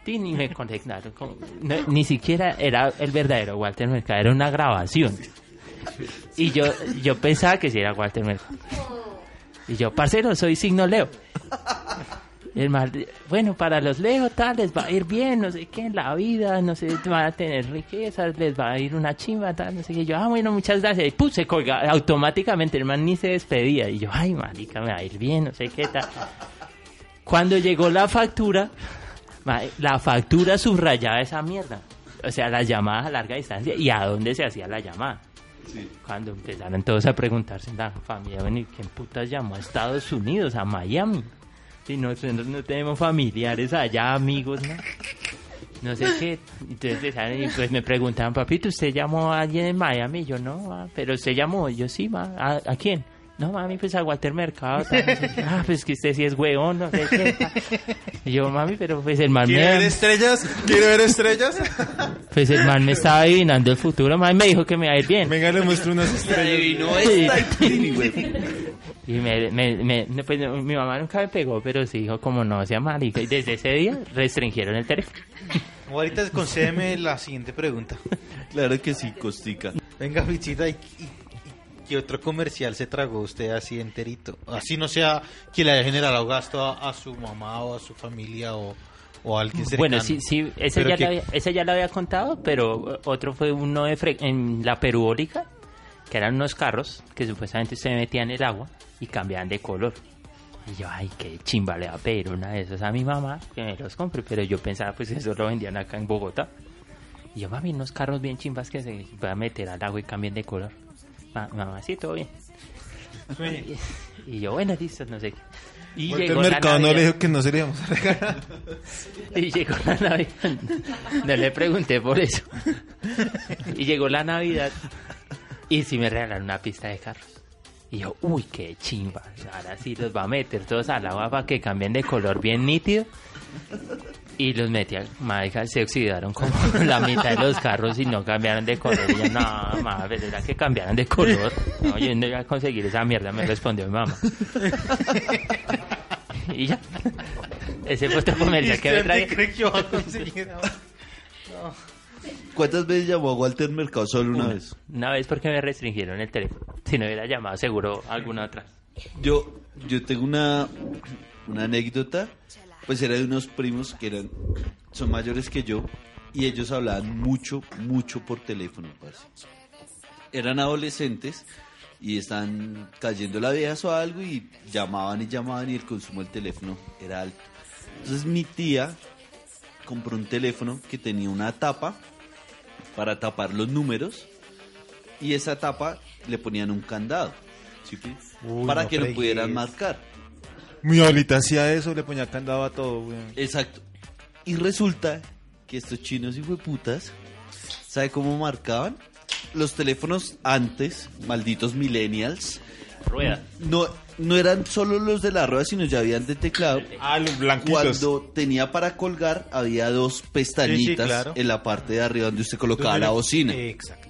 S5: Tin, y me conectaron. con- no, ni siquiera era el verdadero Walter Mercado, era una grabación. Y yo, yo pensaba que sí era Walter Mercado. Y yo, parcero, soy signo Leo. El mal, bueno, para los Leo tal, les va a ir bien, no sé qué, en la vida, no sé, van a tener riquezas, les va a ir una chimba, tal, no sé qué. Yo, ah, bueno, muchas gracias. Y puse colga, automáticamente, el man ni se despedía. Y yo, ay, marica, me va a ir bien, no sé qué tal. Cuando llegó la factura, la factura subrayaba esa mierda. O sea, las llamadas a larga distancia y a dónde se hacía la llamada. Cuando empezaron todos a preguntarse en la familia, bueno, ¿y quién putas llamó a Estados Unidos, a Miami? Si nosotros no tenemos familiares allá, amigos, ¿no? No sé qué. Entonces pues me preguntaban, papito, ¿usted llamó a alguien en Miami? Y yo, no, ma, pero usted llamó. Yo, sí, ma. ¿A, a quién? No, mami, pues a Walter Mercado. tal, no sé qué. Ah, pues que usted sí es hueón, no sé qué. Y yo, mami, pero pues el man
S6: ¿Quiere ver
S5: me...
S6: estrellas? ¿Quiere ver estrellas?
S5: Pues el man me estaba adivinando el futuro. Mami me dijo que me va a ir bien.
S6: Venga, le muestro unas estrellas.
S2: Adivinó esta y.
S5: Y me, me, me- pues, mi mamá nunca me pegó, pero sí dijo como no sea marica. Y desde ese día restringieron el teléfono.
S4: Ahorita concédeme la siguiente pregunta.
S2: Claro que sí, Costica.
S4: Venga, Fichita, ¿y, y- y qué otro comercial se tragó usted así enterito? Así no sea que le haya generado gasto a, a su mamá o a su familia o, o a alguien cercano.
S5: Bueno, sí, sí, ese ya,
S4: que-
S5: lo había, ese ya lo había contado, pero otro fue uno de fre- en la perubólica, que eran unos carros que supuestamente se metían en el agua y cambiaban de color. Y yo, ay, qué chimba le va a pedir una de esas a mi mamá que me los compre, pero yo pensaba, pues eso lo vendían acá en Bogotá. Y yo, mami, unos carros bien chimbas que se van a meter al agua y cambien de color. Ma- mamá, sí, todo bien. Y yo, bueno, listo, no sé qué. Y
S6: Walter
S5: llegó la
S6: Mercado no le dijo que no se le íbamos a regalar.
S5: Y llegó la Navidad. No le pregunté por eso. Y llegó la Navidad. Y sí me regalaron una pista de carros. Y yo, uy, qué chimba. Ahora sí los va a meter todos al agua para que cambien de color bien nítido. Y los metí al marica, se oxidaron como la mitad de los carros y no cambiaron de color. Y yo, no, mamá, pero era que cambiaran de color. No, yo no iba a conseguir esa mierda, me respondió mi mamá. Y ya. Ese fue otro comercial que me
S4: ¿Usted
S5: trae.
S4: cree que va a conseguir?
S2: ¿Cuántas veces llamó a Walter Mercado? Solo una vez.
S5: Una vez porque me restringieron el teléfono. Si no hubiera llamado, seguro alguna otra.
S2: Yo, yo tengo una, una anécdota, pues era de unos primos que eran, son mayores que yo, y ellos hablaban mucho, mucho por teléfono, parce. Eran adolescentes y están cayendo la vieja o algo y llamaban y llamaban y el consumo del teléfono era alto. Entonces mi tía compró un teléfono que tenía una tapa para tapar los números y esa tapa le ponían un candado ¿sí, pi?
S4: Uy,
S2: para
S4: no
S2: que lo pudieran marcar.
S6: Mi abuelita hacía eso, le ponía candado a todo, weón.
S2: Exacto. Y resulta que estos chinos y putas, ¿sabe cómo marcaban? Los teléfonos antes, malditos millennials,
S5: Rueda.
S2: no, no eran solo los de la rueda, sino ya habían de teclado.
S6: Ah, los blanquitos.
S2: Cuando tenía para colgar, había dos pestañitas
S4: claro.
S2: en la parte de arriba donde usted colocaba la bocina.
S4: Exacto.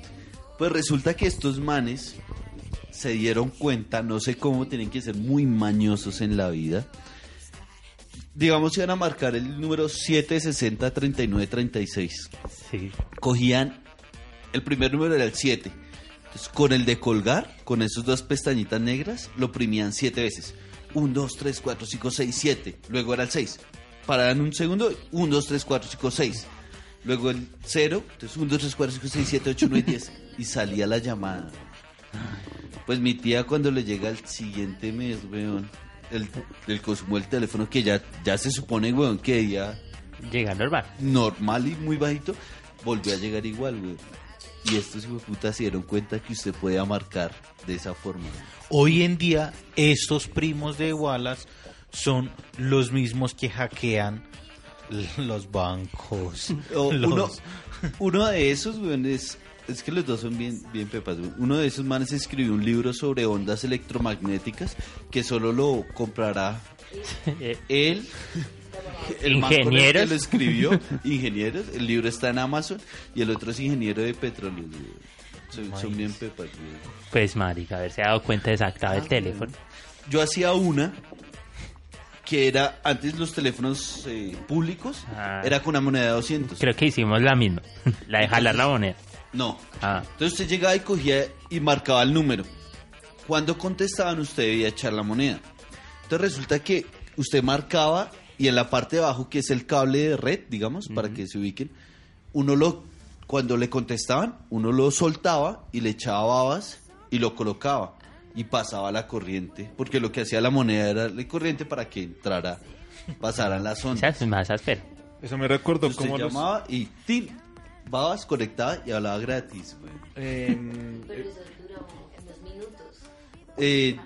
S2: Pues resulta que estos manes se dieron cuenta, no sé cómo, tienen que ser muy mañosos en la vida. Digamos, iban a marcar el número 7603936.
S5: Sí.
S2: Cogían, el primer número era el 7. Entonces, con el de colgar, con esos dos pestañitas negras, lo oprimían 7 veces. 1, 2, 3, 4, 5, 6, 7. Luego era el 6. Paraban un segundo, 1, 2, 3, 4, 5, 6. Luego el 0, entonces 1, 2, 3, 4, 5, 6, 7, 8, 9, 10. Y salía la llamada. Pues mi tía cuando le llega el siguiente mes, weón, el, el consumo del teléfono, que ya, ya se supone, weón, que ya
S5: Llega normal.
S2: normal y muy bajito, volvió a llegar igual, weón. Y estos putas se dieron cuenta que usted podía marcar de esa forma.
S4: Hoy en día, estos primos de Wallace son los mismos que hackean los bancos.
S2: O
S4: los-
S2: uno, uno de esos, weón, es, es que los dos son bien, bien pepas, weón. Uno de esos manes escribió un libro sobre ondas electromagnéticas que solo lo comprará él. El con el
S5: Ingenieros.
S2: que lo escribió, ingenieros. El libro está en Amazon y el otro es ingeniero de petróleo. Son, son bien pepas.
S5: Pues, marica, haberse dado cuenta exacta del teléfono.
S2: Yo hacía una que era antes los teléfonos eh, públicos
S5: Ah.
S2: era con una moneda de 200.
S5: Creo que hicimos la misma. La de jalar la moneda.
S2: No.
S5: Ah,
S2: Entonces usted llegaba y cogía y marcaba el número. Cuando contestaban usted debía echar la moneda. Entonces resulta que usted marcaba y en la parte de abajo que es el cable de red, digamos, para que se ubiquen, uno lo cuando le contestaban, uno lo soltaba y le echaba babas y lo colocaba y pasaba la corriente, porque lo que hacía la moneda era la corriente para que entrara, pasaran las ondas.
S5: es más áspera.
S6: Eso me
S2: Usted
S6: como los...
S2: llamaba y ¡tin! babas conectada y hablaba gratis. güey.
S6: em,
S7: Pero eso dura unos minutos.
S2: Eh,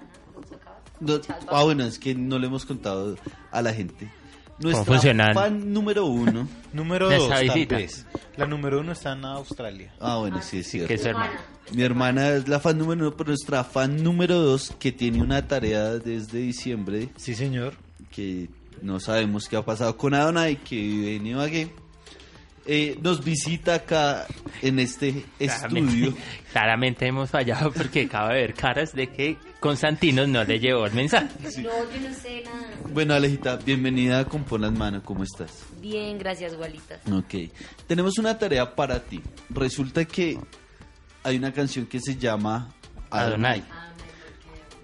S2: no- ah, bueno, es que no le hemos contado a la gente. Nuestra fan número uno.
S4: Número dos, tal vez. La número uno está en Australia.
S2: Ah, bueno, sí, es cierto.
S5: Que es su hermano.
S2: Mi hermana es la fan número uno, pero nuestra fan número dos, que tiene una tarea desde diciembre,
S4: Sí, señor.
S2: que no sabemos qué ha pasado con Adonai, que vive en Ibagué, eh, nos visita acá en este estudio.
S5: Claramente, claramente hemos fallado porque acabo de ver caras de que Constantino no le llevó el mensaje.
S7: No, yo no sé nada.
S2: Bueno, Alejita, bienvenida a Compon las Manos, ¿cómo estás?
S7: Bien, gracias, Gualita.
S2: Ok. Tenemos una tarea para ti. Resulta que hay una canción que se llama Adonai.
S5: Adonai.
S7: Ah,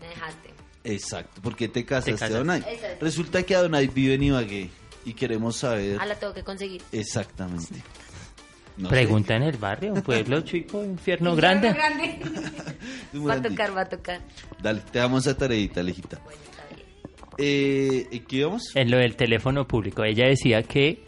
S7: me, me dejaste.
S2: Exacto. ¿Por qué te casaste,
S5: Te casaste.
S2: Adonai?
S7: Exacto.
S2: Resulta que Adonai vive en Ibagué y queremos saber
S7: Ah, la tengo que conseguir.
S2: exactamente. No
S5: Pregunta en el barrio, un pueblo chico, infierno grande.
S7: grande. va a tocar, va a tocar.
S2: Dale, te damos a tareita, Alejita.
S7: Bueno, está bien.
S2: Eh, ¿y ¿Qué íbamos?
S5: En lo del teléfono público, ella decía que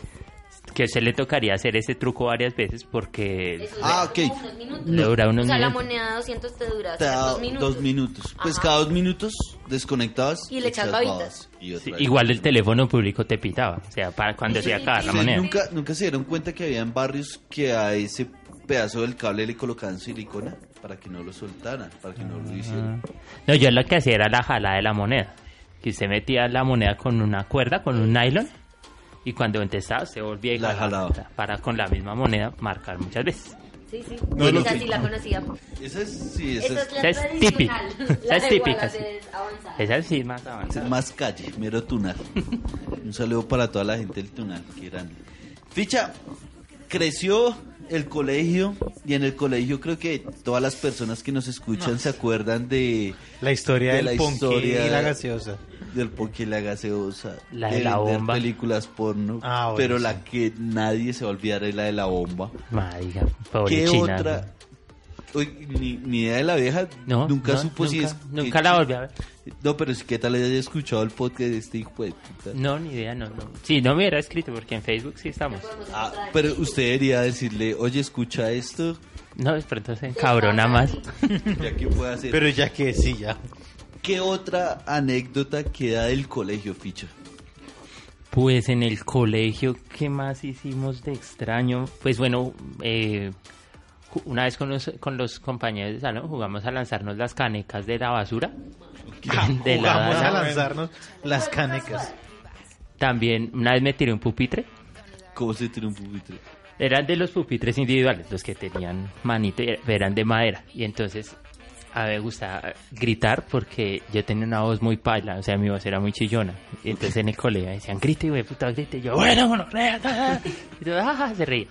S5: que se le tocaría hacer ese truco varias veces porque
S7: Eso
S2: Ah,
S7: dura
S2: ok.
S7: unos minutos.
S5: Le dura unos
S7: o sea, la
S5: minutos.
S7: moneda de 200 te dura
S2: Te da
S7: dos minutos.
S2: dos minutos. Pues
S7: Ajá.
S2: cada dos minutos desconectabas.
S7: Y le echas babitas.
S5: sí, igual el teléfono público te pitaba, o sea, para cuando se acaba la
S2: ¿Ustedes
S5: moneda.
S2: Nunca, nunca se dieron cuenta que había en barrios que a ese pedazo del cable le colocaban silicona para que no lo soltaran, para que no lo hicieran.
S5: No, yo lo que hacía era la jala de la moneda. Que usted metía la moneda con una cuerda, con un nylon, y cuando empezaba se volvía y
S2: La
S5: jalaba, para con la misma moneda marcar muchas veces.
S7: Sí, sí.
S6: No,
S7: esa sí la conocía.
S2: Esa es, sí, esa
S7: Esa
S2: es,
S7: es
S5: típica. Esa es típica, sí.
S7: es.
S5: Esa sí es más
S2: esa
S5: avanzada.
S2: es más calle, mero tunal. Un saludo para toda la gente del tunal, que grande. Ficha, creció el colegio y en el colegio creo que todas las personas que nos escuchan se acuerdan de
S4: La historia
S2: De
S4: del
S2: la historia-
S4: y la gaseosa.
S2: Del porque la gaseosa,
S5: La de la bomba.
S2: películas porno,
S4: Ah, bueno,
S2: pero
S4: sí.
S2: la que nadie se va a olvidar es la de la bomba.
S5: Marica, pobre
S2: ¿Qué
S5: China.
S2: otra? Uy, ni, ni idea de la vieja.
S5: No,
S2: nunca
S5: no,
S2: supo si es.
S5: Nunca
S2: que-
S5: la volví a ver.
S2: No, pero es que tal vez haya escuchado el podcast de este hijo de puta.
S5: No, ni idea, no, no. Sí, no me hubiera escrito porque en Facebook sí estamos.
S2: Ah, pero usted debería decirle, oye, escucha esto,
S5: No, es pronto se encabrona más.
S2: ya que puede hacer.
S4: Pero ya que sí, ya.
S2: ¿Qué otra anécdota queda del colegio, Ficha?
S5: Pues en el colegio, ¿qué más hicimos de extraño? Pues bueno, eh, una vez con los, con los compañeros de salón jugamos a lanzarnos las canecas de la basura. de la
S4: Vamos a lanzarnos las canecas.
S5: También una vez me tiré un pupitre.
S2: ¿Cómo se tira un pupitre?
S5: Eran de los pupitres individuales, los que tenían manito, y eran de madera. Y entonces a mí me gustaba gritar porque yo tenía una voz muy paila, o sea, mi voz era muy chillona. Y entonces en el colegio decían, grite, güey, puta, grite. Y yo, bueno, bueno, y todo, "Ah", se reía.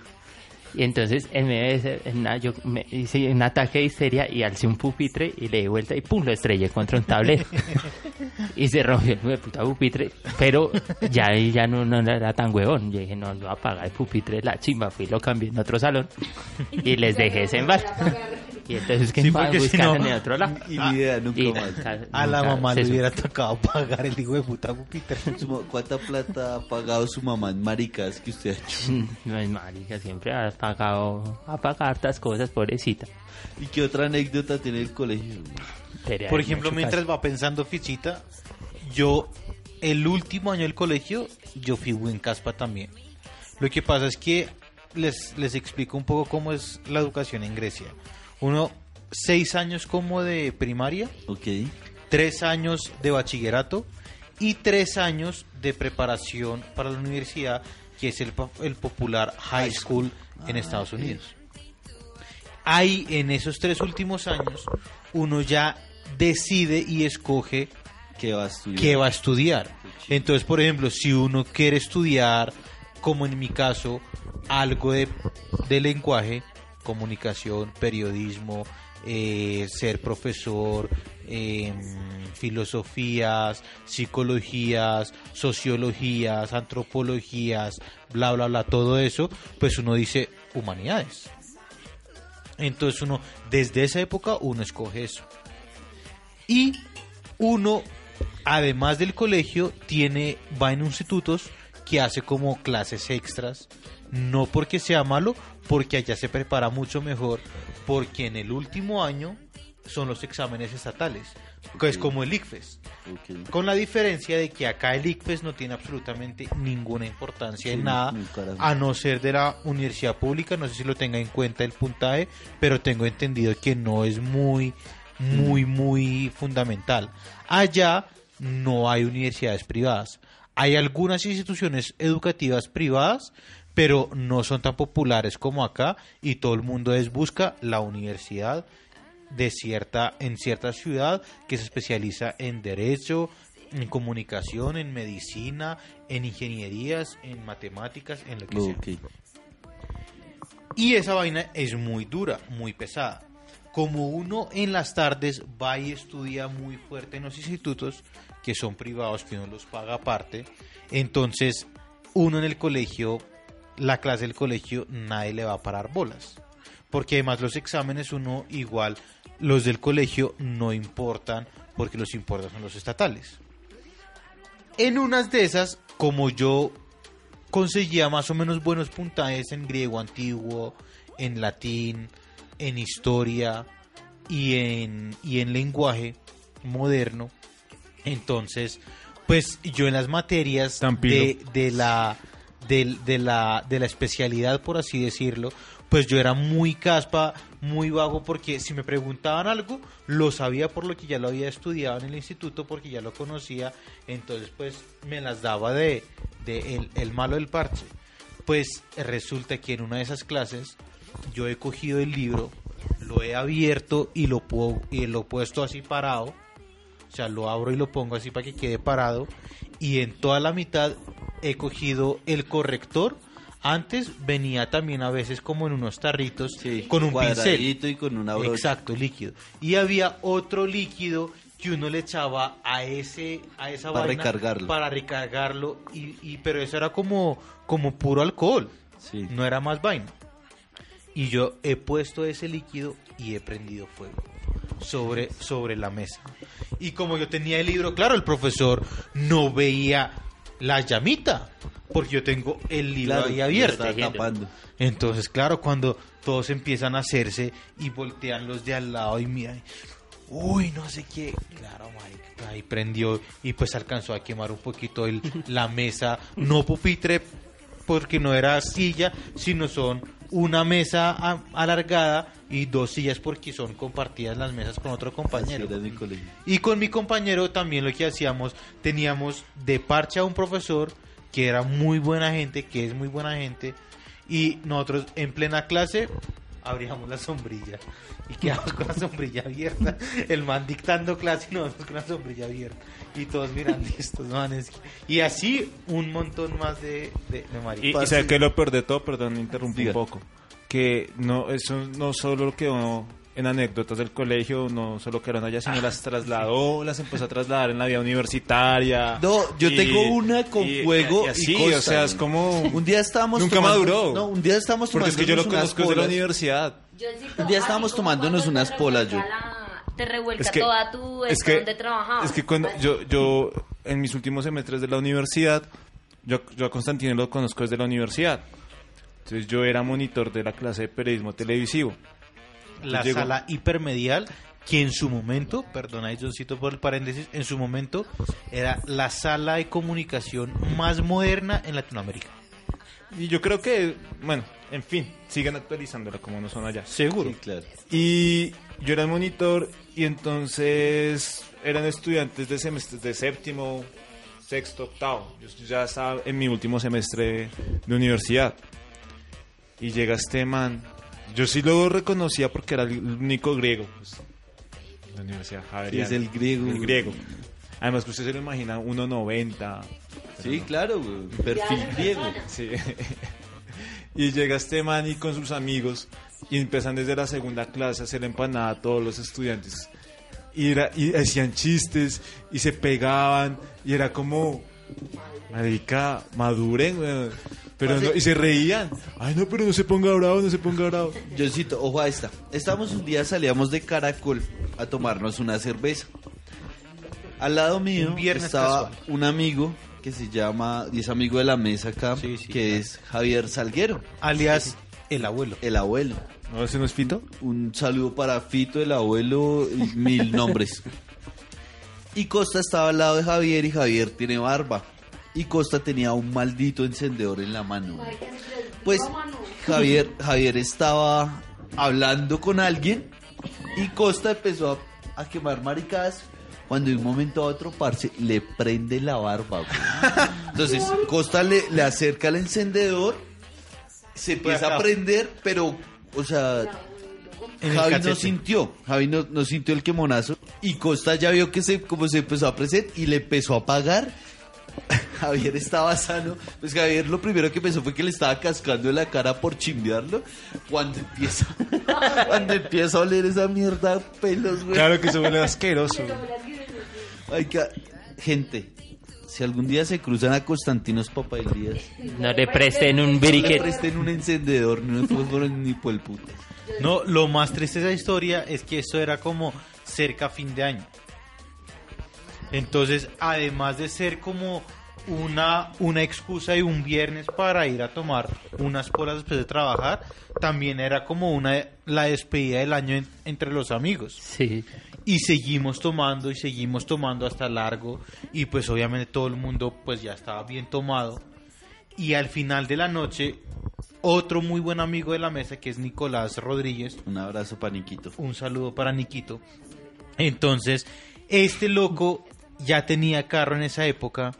S5: Y entonces en medio de ese- yo me hice un ataque de histeria y alcé un pupitre y le di vuelta y pum, lo estrellé contra un tablero. y se rompió el puta pupitre. Pero ya ya no, era tan huevón. Yo dije, no, no voy a pagar el pupitre, la chimba. Fui y lo cambié en otro salón y les dejé ese en bar. Y entonces que
S4: Sí, no-
S5: en otro lado.
S2: Y ni idea, nunca
S5: Y
S2: más.
S5: nunca-
S4: A la
S5: nunca
S4: mamá le
S5: supo.
S4: hubiera tocado pagar el hijo de puta
S2: ma- ¿Cuánta plata ha pagado su mamá en maricas que usted ha hecho?
S5: No es marica, siempre ha pagado, ha pagado hartas cosas, pobrecita.
S2: ¿Y qué otra anécdota tiene el colegio?
S5: Pero
S4: Por ejemplo, mientras
S5: caso.
S4: va pensando Fichita, yo, el último año del colegio, yo fui buen caspa también. Lo que pasa es que les, les explico un poco cómo es la educación en Grecia. Uno, seis años como de primaria,
S2: Ok.
S4: tres años de bachillerato y tres años de preparación para la universidad, que es el, el popular high school en Estados Unidos. Ahí, en esos tres últimos años, uno ya decide y escoge
S2: ¿Qué va a estudiar?
S4: qué va a estudiar. Entonces, por ejemplo, si uno quiere estudiar, como en mi caso, algo de, de lenguaje, comunicación, periodismo, eh, ser profesor, em, filosofías, psicologías, sociologías, antropologías, bla, bla, bla, todo eso, pues uno dice humanidades. Entonces uno, desde esa época, uno escoge eso. Y uno, además del colegio, tiene, va en institutos que hace como clases extras. No porque sea malo, porque allá se prepara mucho mejor, porque en el último año son los exámenes estatales, que es como el ICFES. Con la diferencia de que acá el ICFES no tiene absolutamente ninguna importancia
S2: Sí,
S4: en nada, a no ser de la universidad pública. No sé si lo tenga en cuenta el puntaje, pero tengo entendido que no es muy, muy, muy fundamental. Allá no hay universidades privadas. Hay algunas instituciones educativas privadas, pero no son tan populares como acá y todo el mundo es busca la universidad de cierta en cierta ciudad que se especializa en derecho, en comunicación, en medicina, en ingenierías, en matemáticas, en lo que sea.
S2: Ok.
S4: Y esa vaina es muy dura, muy pesada. Como uno en las tardes va y estudia muy fuerte en los institutos, que son privados, que uno los paga aparte, entonces uno en el colegio, la clase del colegio, nadie le va a parar bolas. Porque además los exámenes uno igual, los del colegio no importan, porque los importan son los estatales. En unas de esas, como yo conseguía más o menos buenos puntajes en griego antiguo, en latín, en historia y en, y en lenguaje moderno. Entonces, pues yo en las materias de, de la, de, la, de la especialidad, por así decirlo, pues yo era muy caspa, muy vago, porque si me preguntaban algo, lo sabía por lo que ya lo había estudiado en el instituto, porque ya lo conocía, entonces pues me las daba de, de el, el malo del parche. Pues resulta que en una de esas clases yo he cogido el libro, lo he abierto y lo, puedo, y lo he puesto así parado, o sea, lo abro y lo pongo así para que quede parado. Y en toda la mitad he cogido el corrector. Antes venía también a veces como en unos tarritos
S2: Sí,
S4: con un pincel.
S2: y con una brocha.
S4: Exacto, líquido. Y había otro líquido que uno le echaba a ese a esa
S2: Para
S4: vaina
S2: recargarlo.
S4: para recargarlo y, y- pero eso era como como puro alcohol
S2: Sí.
S4: no era más vaina y yo he puesto ese líquido y he prendido fuego sobre, sobre la mesa. Y como yo tenía el libro, claro, el profesor no veía la llamita, porque yo tengo el libro
S2: Claro,
S4: ahí abierto.
S2: tapando.
S4: Entonces, claro, cuando todos empiezan a hacerse y voltean los de al lado y miran, uy, no sé qué, claro, marica, ahí prendió y pues alcanzó a quemar un poquito el, la mesa, no pupitre, porque no era silla, sino son una mesa alargada y dos sillas porque son compartidas las mesas con otro compañero. Y con mi compañero también lo que hacíamos, teníamos de parche a un profesor que era muy buena gente, que es muy buena gente, y nosotros en plena clase abríamos la sombrilla y quedamos con la sombrilla abierta, el man dictando clase y nosotros con la sombrilla abierta, y todos mirando estos manes. Y así un montón más de, de, de
S6: Y,
S4: maricas.
S6: y sabe que lo peor de todo, perdón, me interrumpí
S2: Diga.
S6: un poco, que no eso no solo quedó en anécdotas del colegio, no solo quedaron allá, sino las trasladó, las empezó a trasladar en la vida universitaria.
S2: No, yo
S6: Y-
S2: tengo una con
S6: y-
S2: fuego
S6: y
S2: y
S6: así,
S2: costa,
S6: o sea, es como...
S2: Un día estábamos
S6: Nunca
S2: tomando-
S6: maduró.
S2: No, un día estábamos
S6: Porque es que yo lo
S2: tomándonos unas
S6: conozco desde la
S2: polas.
S6: universidad.
S2: Un día estábamos tomándonos unas polas, yo.
S7: la- Te revuelca
S6: Es que,
S7: toda tu...
S6: es que,
S7: donde trabajabas.
S6: es que cuando yo, yo, en mis últimos semestres de la universidad, yo, yo a Constantino lo conozco desde la universidad. Entonces yo era monitor de la clase de periodismo televisivo.
S4: La
S6: Llegó-
S4: sala hipermedial que en su momento, perdona Johncito por el paréntesis, en su momento era la sala de comunicación más moderna en Latinoamérica.
S6: Y yo creo que, bueno, en fin, sigan actualizándola como no son allá.
S4: Seguro.
S2: Sí, claro.
S6: Y yo era el monitor y entonces eran estudiantes de semestres de séptimo, sexto, octavo. Yo ya estaba en mi último semestre de universidad. Y llega este man. Yo sí lo reconocía porque era el único griego. pues, de la Universidad Javeriana.
S2: Es el griego.
S6: El griego. Además que usted se lo imagina 1.90.
S2: Sí, claro, güey. Perfil griego.
S6: Sí. y llega este man y con sus amigos y empiezan desde la segunda clase a hacer empanada a todos los estudiantes. Y, era, y hacían chistes y se pegaban y era como, marica, maduren, weón". Pero no, y se reían. Ay, no, pero no se ponga bravo, no se ponga bravo.
S2: Johncito, ojo a esta. Estamos un día, salíamos de Caracol a tomarnos una cerveza. Al lado mío
S4: Un
S2: estaba
S4: casual.
S2: un amigo que se llama, y es amigo de la mesa acá,
S4: Sí, sí,
S2: que
S4: claro.
S2: es Javier Salguero,
S4: Alias el abuelo.
S2: el abuelo.
S6: ¿No ese no es Fito?
S2: Un saludo para Fito, el abuelo, y mil nombres. Y Costa estaba al lado de Javier y Javier tiene barba. Y Costa tenía un maldito encendedor en la mano. Pues Javier, Javier estaba hablando con alguien y Costa empezó a, a quemar maricadas. Cuando de un momento a otro, parce, le prende la barba. güey. Entonces, Costa le, le acerca el encendedor, se empieza a prender, pero, o sea, Javi no sintió, Javi no, no sintió el quemonazo y Costa ya vio que se como se empezó a presentar y le empezó a apagar. Javier estaba sano, pues Javier lo primero que pensó fue que le estaba cascando en la cara por chimbearlo. Cuando empieza, cuando empieza a oler esa mierda a pelos, güey.
S6: Claro que se huele asqueroso.
S2: Ay, ca- gente, si algún día se cruzan a Constantinos Papailías,
S5: No le presten un
S2: no le
S5: briquet.
S2: presten un encendedor, ni un fósforo, ni por el puto.
S4: No, lo más triste de esa historia es que eso era como cerca a fin de año. Entonces, además de ser como una, una excusa y un viernes para ir a tomar unas polas después de trabajar, también era como una la despedida del año en- entre los amigos.
S5: Sí.
S4: Y seguimos tomando y seguimos tomando hasta largo y pues obviamente todo el mundo pues ya estaba bien tomado. Y al final de la noche, otro muy buen amigo de la mesa que es Nicolás Rodríguez,
S2: Un abrazo, paniquito.
S4: un saludo para Niquito. Entonces, este loco ya tenía carro en esa época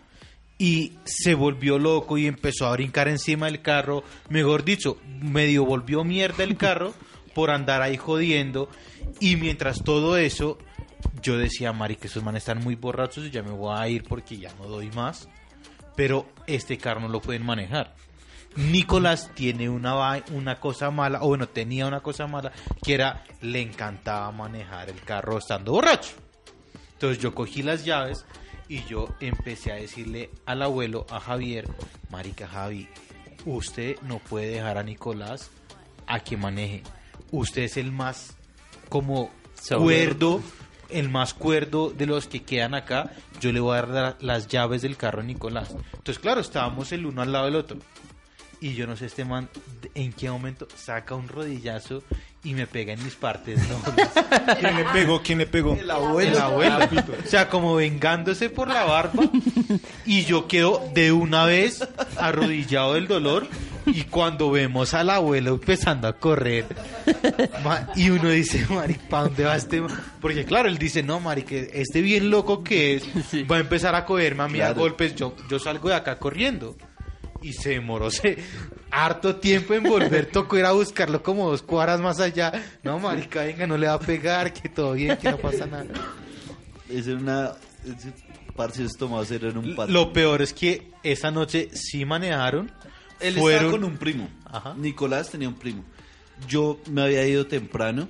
S4: y se volvió loco y empezó a brincar encima del carro. Mejor dicho, medio volvió mierda el carro por andar ahí jodiendo. Y mientras todo eso, yo decía, Mari, que esos manes están muy borrachos y ya me voy a ir porque ya no doy más. Pero este carro no lo pueden manejar. Nicolás tiene una, una cosa mala, o bueno, tenía una cosa mala, que era, le encantaba manejar el carro estando borracho. Entonces yo cogí las llaves y yo empecé a decirle al abuelo, a Javier, Marica Javi, usted no puede dejar a Nicolás a que maneje. Usted es el más como cuerdo, el más cuerdo de los que quedan acá. Yo le voy a dar la- las llaves del carro a Nicolás. Entonces, claro, estábamos el uno al lado del otro. Y yo no sé este man en qué momento saca un rodillazo y me pega en mis partes nobles.
S6: ¿Quién le pegó? ¿Quién le pegó?
S2: El abuelo.
S4: El abuelo. O sea, como vengándose por la barba. Y yo quedo de una vez arrodillado del dolor. Y cuando vemos al abuelo empezando a correr. Y uno dice, Mari, ¿para dónde va este? ma-?" Porque claro, él dice, no, Mari, que este bien loco que es, va a empezar a cogerme a mí a golpes. Yo, yo salgo de acá corriendo. Y se demoró se, harto tiempo en volver. Tocó ir a buscarlo como dos cuadras más allá. No, marica, venga, no le va a pegar, que todo bien, que no pasa nada.
S2: Es una... ese Parce, tomados eran un pato.
S4: Lo peor es que esa noche sí manejaron.
S2: Él
S4: fueron
S2: estaba con un primo.
S4: Ajá.
S2: Nicolás tenía un primo. Yo me había ido temprano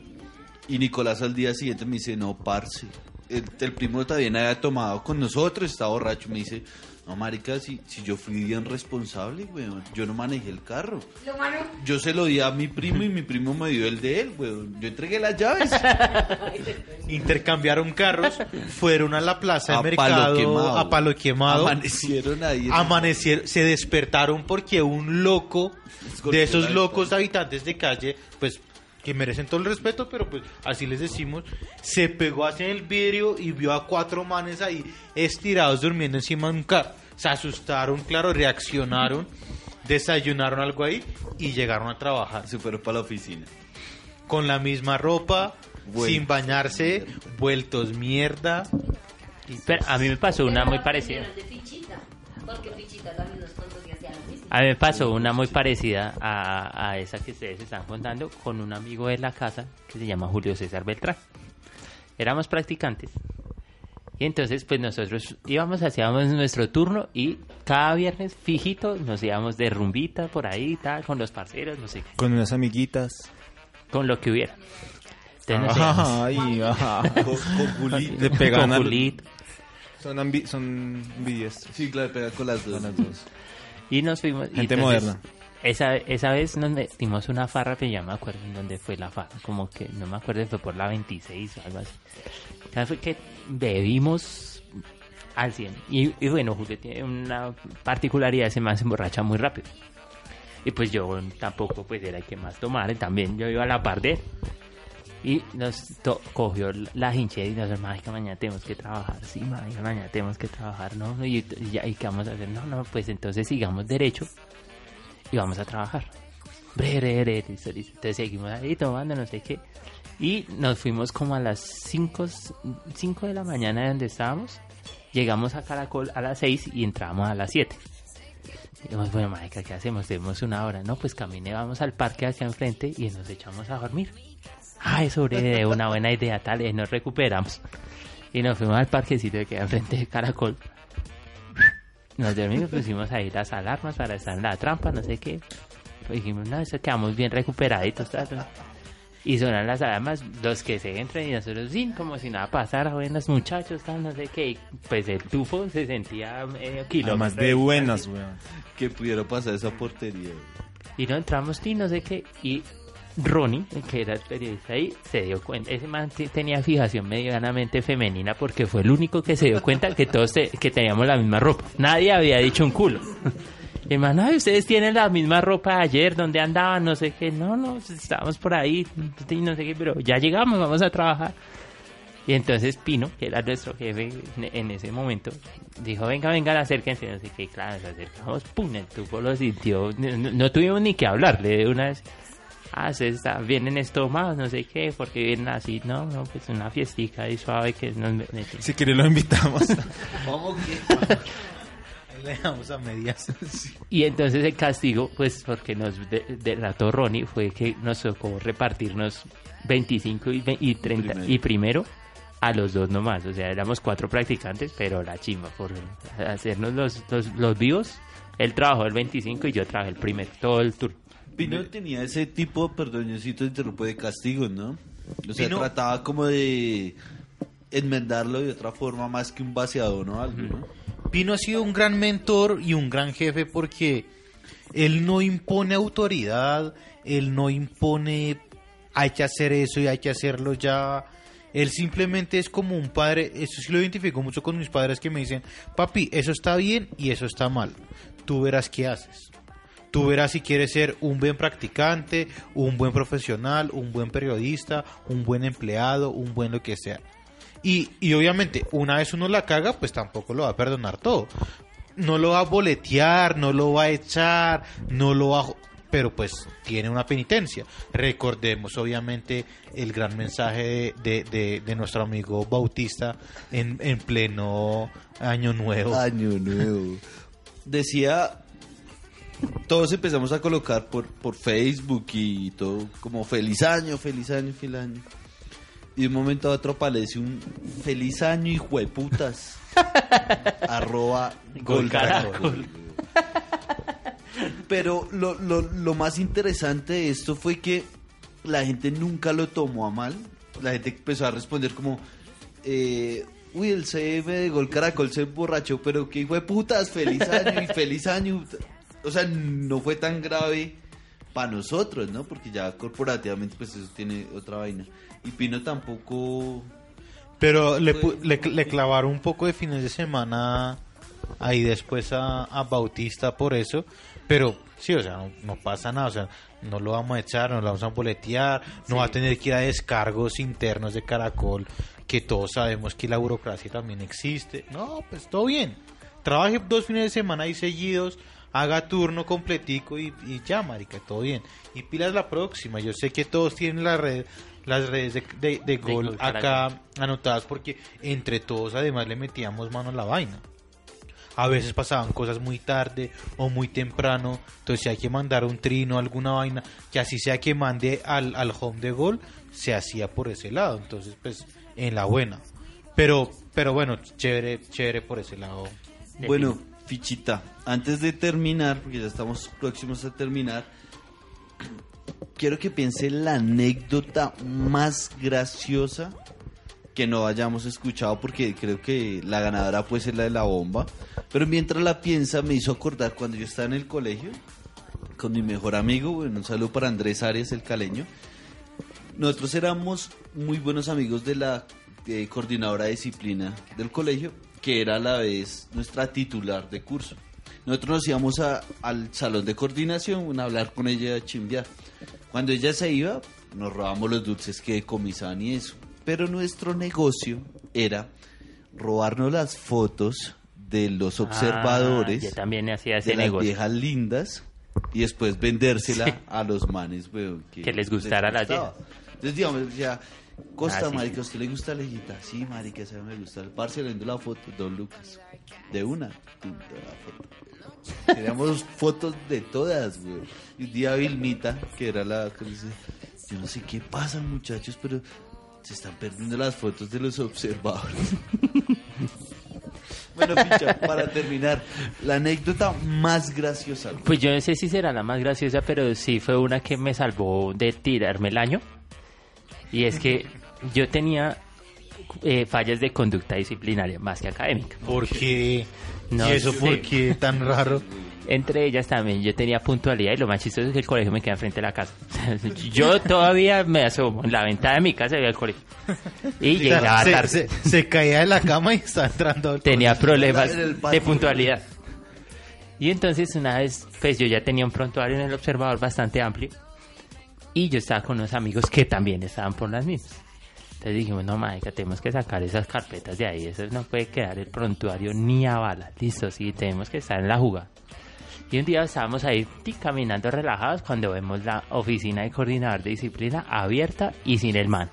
S2: y Nicolás al día siguiente me dice, no, parce. El, el primo también había tomado con nosotros, estaba borracho. Me dice, no, marica, si, si yo fui bien responsable, weón. Yo no manejé el carro.
S7: Lo.
S2: Yo se lo di a mi primo y mi primo me dio el de él, weón. Yo entregué las llaves.
S4: Intercambiaron carros, fueron a la plaza
S2: A
S4: de
S2: palo
S4: mercado
S2: quemado.
S4: a palo quemado.
S2: Amanecieron ahí.
S4: Amanecieron, se despertaron porque un loco de esos locos habitantes de calle, pues que merecen todo el respeto, pero pues así les decimos, se pegó hacia el vidrio y vio a cuatro manes ahí estirados durmiendo encima de un carro. Se asustaron, claro, reaccionaron, desayunaron algo ahí y llegaron a trabajar
S2: Se fueron para la oficina.
S4: con la misma ropa, sin bañarse, vueltos mierda.
S5: Pero a mí me pasó una muy parecida.
S7: De fichita. Porque fichita también nos
S5: A mí me pasó una muy parecida a, a esa que ustedes están contando con un amigo de la casa que se llama Julio César Beltrán. Éramos practicantes. Y entonces, pues nosotros íbamos, hacíamos nuestro turno y cada viernes fijito nos íbamos de rumbita por ahí y tal, con los parceros, no sé, qué,
S6: Con unas amiguitas.
S5: con lo que hubiera. Entonces íbamos
S6: Ay, ajá.
S2: Con, con Julito.
S6: Le pegan
S5: con
S6: al-
S5: Julito.
S6: Son, ambi son ambidiestros.
S2: Sí, claro, pega con las dos.
S6: Con las dos.
S5: Y nos fuimos. y
S6: Gente
S5: entonces,
S6: moderna.
S5: Esa, esa vez nos metimos una farra, pero ya me acuerdo en dónde fue la farra. Como que no me acuerdo, fue por la 26 o algo así. O sea, fue que bebimos al 100. Y, y bueno, Julio tiene una particularidad, se me emborracha muy rápido. Y pues yo tampoco pues era el que más tomara, también yo iba a la par de. Y nos cogió la hinchera y nos dijo, "Marica, mañana tenemos que trabajar. Sí, marica, mañana tenemos que trabajar, ¿no? Y, ya, ¿y qué vamos a hacer? No, no, pues entonces sigamos derecho y vamos a trabajar. Bre, bre, bre, listo, listo. Entonces seguimos ahí tomando, no sé qué. Y nos fuimos como a las 5 cinco de la mañana de donde estábamos. Llegamos a Caracol a las 6 y entramos a las 7. Dijimos, bueno, marica, ¿qué hacemos? Tenemos una hora. No, pues camine, vamos al parque hacia enfrente y nos echamos a dormir. Ah, eso es una buena idea, tal, y nos recuperamos. Y nos fuimos al parquecito que queda enfrente de Caracol. Nos dormimos, pusimos ahí las alarmas para estar en la trampa, no sé qué. Pues dijimos, no, eso quedamos bien recuperaditos. tal. Y sonan las alarmas, los que se entran y nosotros, sí, como si nada pasara, buenos muchachos, tal, no sé qué. Y pues el tufo se sentía medio kilómetro.
S6: Además de buenas, weón.
S2: Que pudiera pasar esa portería.
S5: Y no entramos y no sé qué. Y Ronnie, que era el periodista ahí, se dio cuenta. Ese man te- tenía fijación medianamente femenina porque fue el único que se dio cuenta que todos que teníamos la misma ropa. Nadie había dicho un culo. El man, "Ay, ustedes tienen la misma ropa de ayer, ¿dónde andaban? No sé qué. No, no, pues, estábamos por ahí, no sé qué, pero ya llegamos, vamos a trabajar. Y entonces Pino, que era nuestro jefe en- ese momento, dijo, venga, venga, acérquense, no sé qué, claro, nos acercamos, pum, el tubo lo sintió, no- no tuvimos ni que hablarle de una vez, ah, se está, vienen estomados, no sé qué, porque vienen así, no, no, pues una fiestica ahí suave que nos meten.
S6: Si quiere lo invitamos.
S2: Vamos que...
S4: Ahí le dejamos a medias.
S5: Y entonces el castigo, pues porque nos de- delató Ronnie, fue que nos tocó repartirnos 25 y, ve- y 30
S2: Primero.
S5: y primero a los dos nomás. O sea, éramos cuatro practicantes, pero la chimba por hacernos los, los, los vivos. Él trabajó el 25 y yo trabajé el primero, todo el tour.
S2: Pino tenía ese tipo, perdón, yo te interrumpo, de castigos, ¿no? O sea,
S4: Pino-
S2: trataba como de enmendarlo de otra forma más que un vaciador, ¿no? Algo, ¿no?
S4: Pino ha sido un gran mentor y un gran jefe porque él no impone autoridad, él no impone hay que hacer eso y hay que hacerlo ya. Él simplemente es como un padre, eso sí lo identifico mucho con mis padres que me dicen, papi, eso está bien y eso está mal. Tú verás qué haces. Tú verás si quieres ser un buen practicante, un buen profesional, un buen periodista, un buen empleado, un buen lo que sea. Y, y obviamente, una vez uno la caga, pues tampoco lo va a perdonar todo. No lo va a boletear, no lo va a echar, no lo va a... Pero pues tiene una penitencia. Recordemos obviamente el gran mensaje de, de- de- nuestro amigo Bautista en, en pleno año nuevo.
S2: Año nuevo. Decía, todos empezamos a colocar por, por Facebook y todo, como feliz año, feliz año, feliz año. Y de un momento a otro aparece un feliz año, hijo de putas. arroba gol caracol. Pero lo, lo, lo más interesante de esto fue que la gente nunca lo tomó a mal. La gente empezó a responder como, eh, uy, el CM de Gol Caracol se emborrachó, pero que hijo de putas, feliz año y feliz año. O sea, no fue tan grave para nosotros, ¿no? Porque ya corporativamente pues eso tiene otra vaina. Y Pino tampoco...
S4: Pero le, le, le clavaron un poco de fines de semana ahí después a, a Bautista por eso. Pero sí, o sea, no, no pasa nada. O sea, no lo vamos a echar, no lo vamos a boletear, no va a tener que ir a descargos internos de Caracol, que todos sabemos que la burocracia también existe. No, pues todo bien. Trabaje dos fines de semana ahí seguidos, haga turno completico y, y ya, marica, todo bien. Y pilas la próxima. Yo sé que todos tienen la red, las redes de, de- de gol acá anotadas porque entre todos además le metíamos mano a la vaina. A veces pasaban cosas muy tarde o muy temprano, entonces si hay que mandar un trino, alguna vaina, que así sea que mande al, al home de gol, se hacía por ese lado, entonces pues en la buena. Pero, pero bueno, chévere, chévere por ese lado.
S2: Bueno, fichita, antes de terminar, porque ya estamos próximos a terminar, quiero que piense la anécdota más graciosa que no hayamos escuchado, porque creo que la ganadora puede ser la de la bomba. Pero mientras la piensa, me hizo acordar cuando yo estaba en el colegio con mi mejor amigo, bueno, un saludo para Andrés Arias, el caleño. Nosotros éramos muy buenos amigos de la eh, coordinadora de disciplina del colegio, que era a la vez nuestra titular de curso. Nosotros nos íbamos a- al salón de coordinación a hablar con ella, a chimbear. Cuando ella se iba, nos robamos los dulces que decomisaban y eso. Pero nuestro negocio era robarnos las fotos de los observadores
S5: Ah, yo también hacía
S2: de
S5: ese
S2: las
S5: negocio.
S2: viejas lindas y después vendérsela a los manes, weón,
S5: Que les gustara la
S2: gustaba. Entonces, digamos, ya, Costa,
S5: Ah, sí,
S2: marica,
S5: sí.
S2: ¿a usted le gusta la hijita? Sí, marica, esa me gusta. El parce le la foto, Don Lucas. De una, de la foto. Teníamos fotos de todas, güey. Y un día Vilmita, que era la que dice, yo no sé qué pasa, muchachos, pero se están perdiendo las fotos de los observadores. bueno, picha, para terminar, la anécdota más graciosa. güey.
S5: Pues yo no sé si será la más graciosa, pero sí fue una que me salvó de tirarme el año. Y es que yo tenía eh, fallas de conducta disciplinaria más que académica.
S4: ¿Por qué?
S5: No
S4: ¿Y eso
S5: sé.
S4: por qué tan raro?
S5: Entre ellas también yo tenía puntualidad y lo más chistoso es que el colegio me queda frente a la casa. yo todavía me asomo en la ventana de mi casa y veo el colegio. Y llegaba
S4: se,
S5: tarde.
S4: se- se caía de la cama y está entrando al
S5: tenía problemas de puntualidad. Y entonces una vez, pues yo ya tenía un prontuario en el observador bastante amplio y yo estaba con unos amigos que también estaban por las mismas. Entonces dijimos, no, marica, tenemos que sacar esas carpetas de ahí, eso no puede quedar el prontuario ni a bala, listo, sí, tenemos que estar en la jugada. Y un día estábamos ahí caminando relajados cuando vemos la oficina de coordinador de disciplina abierta y sin el man.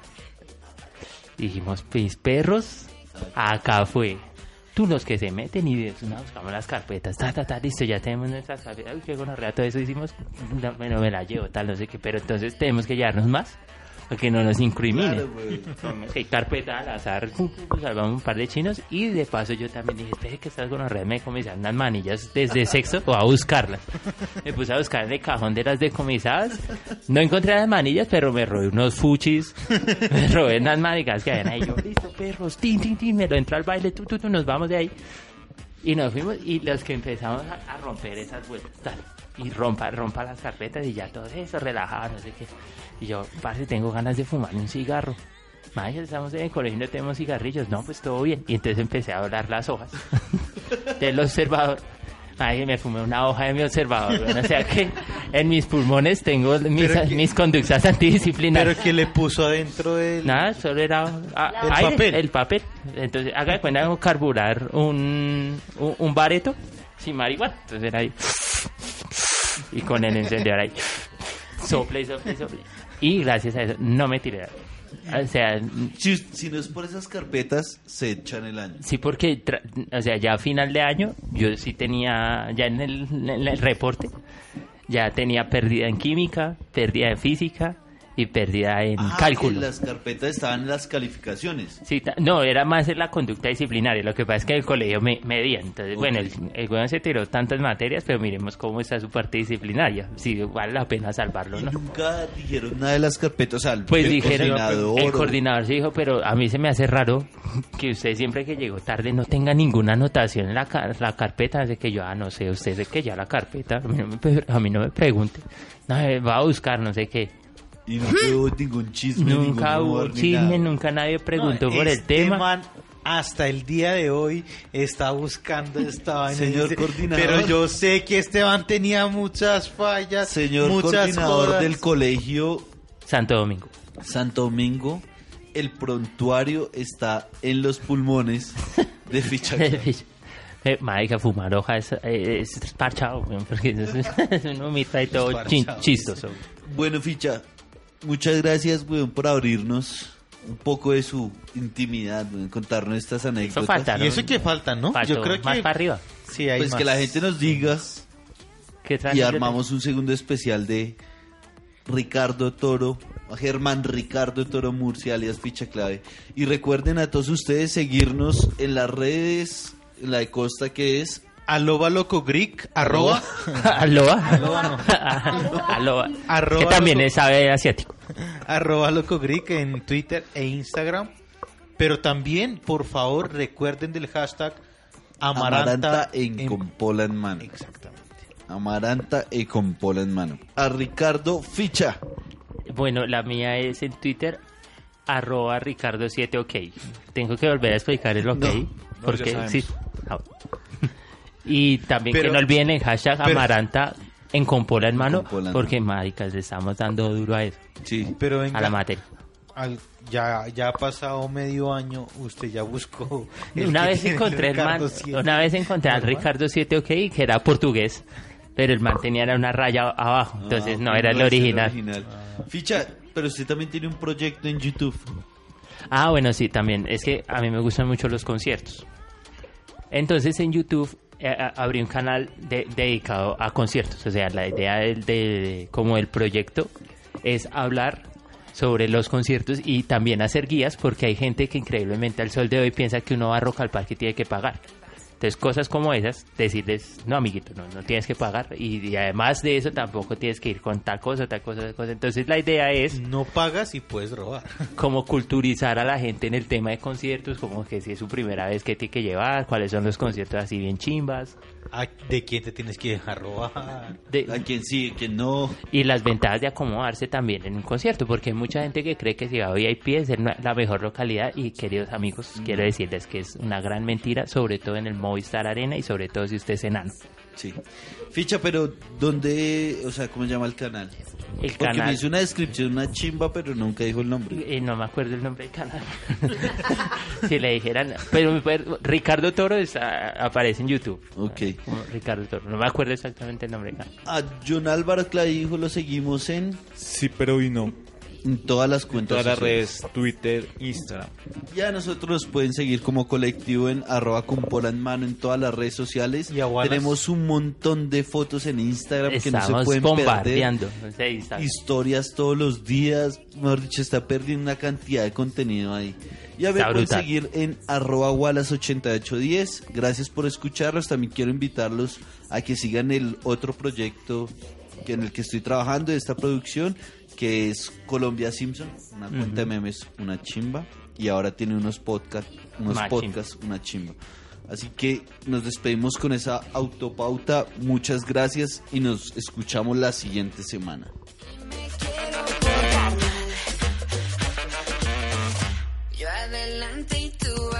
S5: Dijimos, pues perros, acá fue. Tú los que se meten y de una buscamos las carpetas, ta, ta, ta, listo, ya tenemos nuestras carpetas. Uy, qué gonorrea, todo eso hicimos, no, bueno, me la llevo, tal, no sé qué, pero entonces tenemos que llevarnos más, para que no nos incriminen.
S2: Claro.
S5: Ok, carpeta al azar, salvamos un par de chinos y de paso yo también dije, espere que estás con me comisaron unas manillas desde sexo o a buscarlas. Me puse a buscar en el cajón de las decomisadas, no encontré las manillas, pero me robé unos fuchis, me robé unas manigas que habían ahí, yo, listo perros, tin, tin, tin, me lo entró al baile, tú, tú, tú, nos vamos de ahí. Y nos fuimos y los que empezamos a, a romper esas vueltas. tal, Y rompa, rompa las carpetas y ya todo eso, relajado, no sé qué. Y yo, parce, tengo ganas de fumar un cigarro. Mae, estamos en el colegio y no tenemos cigarrillos. No, pues todo bien. Y entonces empecé a doblar las hojas del observador. Ay, me fumé una hoja de mi observador. O sea que en mis pulmones tengo mis,
S4: que-
S5: mis conductas antidisciplinarias.
S4: Pero que le puso adentro del...
S5: Nada, solo era ah,
S4: El
S5: aire,
S4: papel.
S5: El papel. Entonces, haga de cuenta carburar un, un, un bareto sin marihuana. Entonces era ahí. Y con el encendedor ahí. Sople, sople, sople. Y gracias a eso no me tiré. O sea,
S2: Si, si no es por esas carpetas, se echan el año.
S5: sí, porque, o sea, ya a final de año, yo sí tenía, ya en el, en el reporte, ya tenía pérdida en química, pérdida en física y pérdida en
S2: Ah,
S5: cálculo.
S2: que las carpetas estaban en las calificaciones.
S5: Sí, no, era más en la conducta disciplinaria. Lo que pasa es que el colegio me medía. Entonces, bueno, el, el weón se tiró tantas materias, pero miremos cómo está su parte disciplinaria. Si vale la pena salvarlo,
S2: Y
S5: ¿no?
S2: nunca dijeron nada de las carpetas. O sea, el,
S5: Pues
S2: el
S5: dijeron,
S2: coordinador.
S5: el coordinador se dijo, pero a mí se me hace raro que usted siempre que llegó tarde no tenga ninguna anotación en la, la carpeta. Así que yo, ah, no sé, usted sé que ya la carpeta, a mí no me, a mí no me pregunte. No, eh, va a buscar, no sé qué.
S2: Y no hubo ningún chisme.
S5: Nunca
S2: ningún
S5: hubo
S2: humor,
S5: chisme,
S2: nada.
S5: nunca nadie preguntó
S4: No,
S5: por el
S4: este
S5: tema.
S4: man hasta el día de hoy está buscando esta vaina.
S2: Señor
S4: Dice,
S2: coordinador.
S4: Pero yo sé que Esteban tenía muchas fallas,
S2: Señor
S4: muchas
S2: coordinador
S4: cosas.
S2: del colegio
S5: Santo Domingo.
S2: Santo Domingo, el prontuario está en los pulmones de ficha.
S5: Eh, Marica, fumar hoja es, eh, es parchado, porque es, es un humito ahí todo chin- chistoso.
S2: bueno, ficha, muchas gracias, weón, por abrirnos un poco de su intimidad, weón, contarnos estas anécdotas.
S5: falta,
S4: Y eso que falta, ¿no? Yo creo que
S5: más para arriba.
S4: Sí, hay
S2: Pues que la gente nos diga
S5: ¿Qué
S2: y armamos un segundo especial de Ricardo Toro, Germán Ricardo Toro Murcia, alias Ficha Clave. Y recuerden a todos ustedes seguirnos en las redes, en la de Costa que es
S4: Aloba loco Greek, arroba,
S5: Aloha.
S4: Aloha no. Arroba
S5: Que también
S4: loco-
S5: es ave asiático.
S4: arroba loco Greek en Twitter e Instagram. Pero también, por favor, recuerden del hashtag Amaranta,
S2: Amaranta en
S4: en-
S2: Compola en mano.
S4: Exactamente.
S2: Amaranta y Compola en mano. A Ricardo Ficha.
S5: Bueno, la mía es en Twitter, arroba Ricardo7ok. Tengo que volver a explicar el ok.
S2: No,
S5: porque
S6: ya sabemos.
S5: sí. Y también
S4: Pero-
S5: que no olviden el hashtag
S4: pero-
S5: Amaranta en Compola en mano,
S2: Compola en
S5: porque maricas, le estamos dando duro a eso,
S2: Sí.
S4: Pero venga,
S5: a la materia.
S4: al- ya, ya ha pasado medio año, usted ya buscó.
S5: Una vez encontré el man, una vez encontré al. Ricardo 7ok que era portugués, pero el man tenía era una raya abajo, entonces
S2: Ah,
S5: no era el original.
S2: Ficha, pero usted también tiene un proyecto en YouTube.
S5: Ah, bueno, sí, también. Es que a mí me gustan mucho los conciertos. Entonces en YouTube abrí un canal de- dedicado a conciertos. O sea, la idea del, de, como el proyecto es hablar sobre los conciertos y también hacer guías porque hay gente que increíblemente al sol de hoy piensa que uno va a Rock al Parque y tiene que pagar. Entonces cosas como esas, decirles, no amiguito, no, no tienes que pagar y, y además de eso tampoco tienes que ir con tal cosa, tal cosa, tal cosa. Entonces la idea es
S4: No pagas y puedes robar.
S5: como culturizar a la gente en el tema de conciertos, como que si es su primera vez que tiene que llevar, cuáles son los conciertos así bien chimbas,
S4: ¿A- ¿De quién te tienes que dejar robar?
S5: de-
S2: A quien sí, a quien no.
S5: y las ventajas de acomodarse también en un concierto, porque hay mucha gente que cree que si va a VIP es la mejor localidad y queridos amigos, quiero decirles que es una gran mentira, sobre todo en el Movistar Arena y sobre todo si usted es enano.
S2: Sí. Ficha, pero ¿dónde, o sea, cómo se llama el canal?
S5: El
S2: Porque me
S5: canal,
S2: hizo una descripción, una chimba, pero nunca dijo el nombre.
S5: eh, no me acuerdo el nombre del canal. si le dijeran, pero me puede- Ricardo Toro está- aparece en YouTube.
S2: Ok.
S5: Ricardo Toro, no me acuerdo exactamente el nombre del canal.
S2: A John Álvaro Clavijo lo seguimos en,
S6: Sí, pero y no.
S2: En todas las cuentas.
S6: Todas las
S2: sociales.
S6: redes, Twitter, Instagram.
S2: Ya nosotros nos pueden seguir como colectivo en arroba Compola en mano en todas las redes sociales.
S4: Y.
S2: Tenemos un montón de fotos en Instagram que no se pueden perder.
S5: bombardeando.
S2: Historias todos los días. Mejor dicho, está perdiendo una cantidad de contenido ahí. Y a ver,
S5: Está
S2: pueden seguir en arroba Wallace8810. Gracias por escucharlos. También quiero invitarlos a que sigan el otro proyecto que en el que estoy trabajando de esta producción, que es Colombia Simpson, una cuenta de memes, una chimba. Y ahora tiene unos, podcast, unos podcasts, una chimba. Así que nos despedimos con esa autopauta. Muchas gracias y nos escuchamos la siguiente semana.
S3: Yo adelante y tú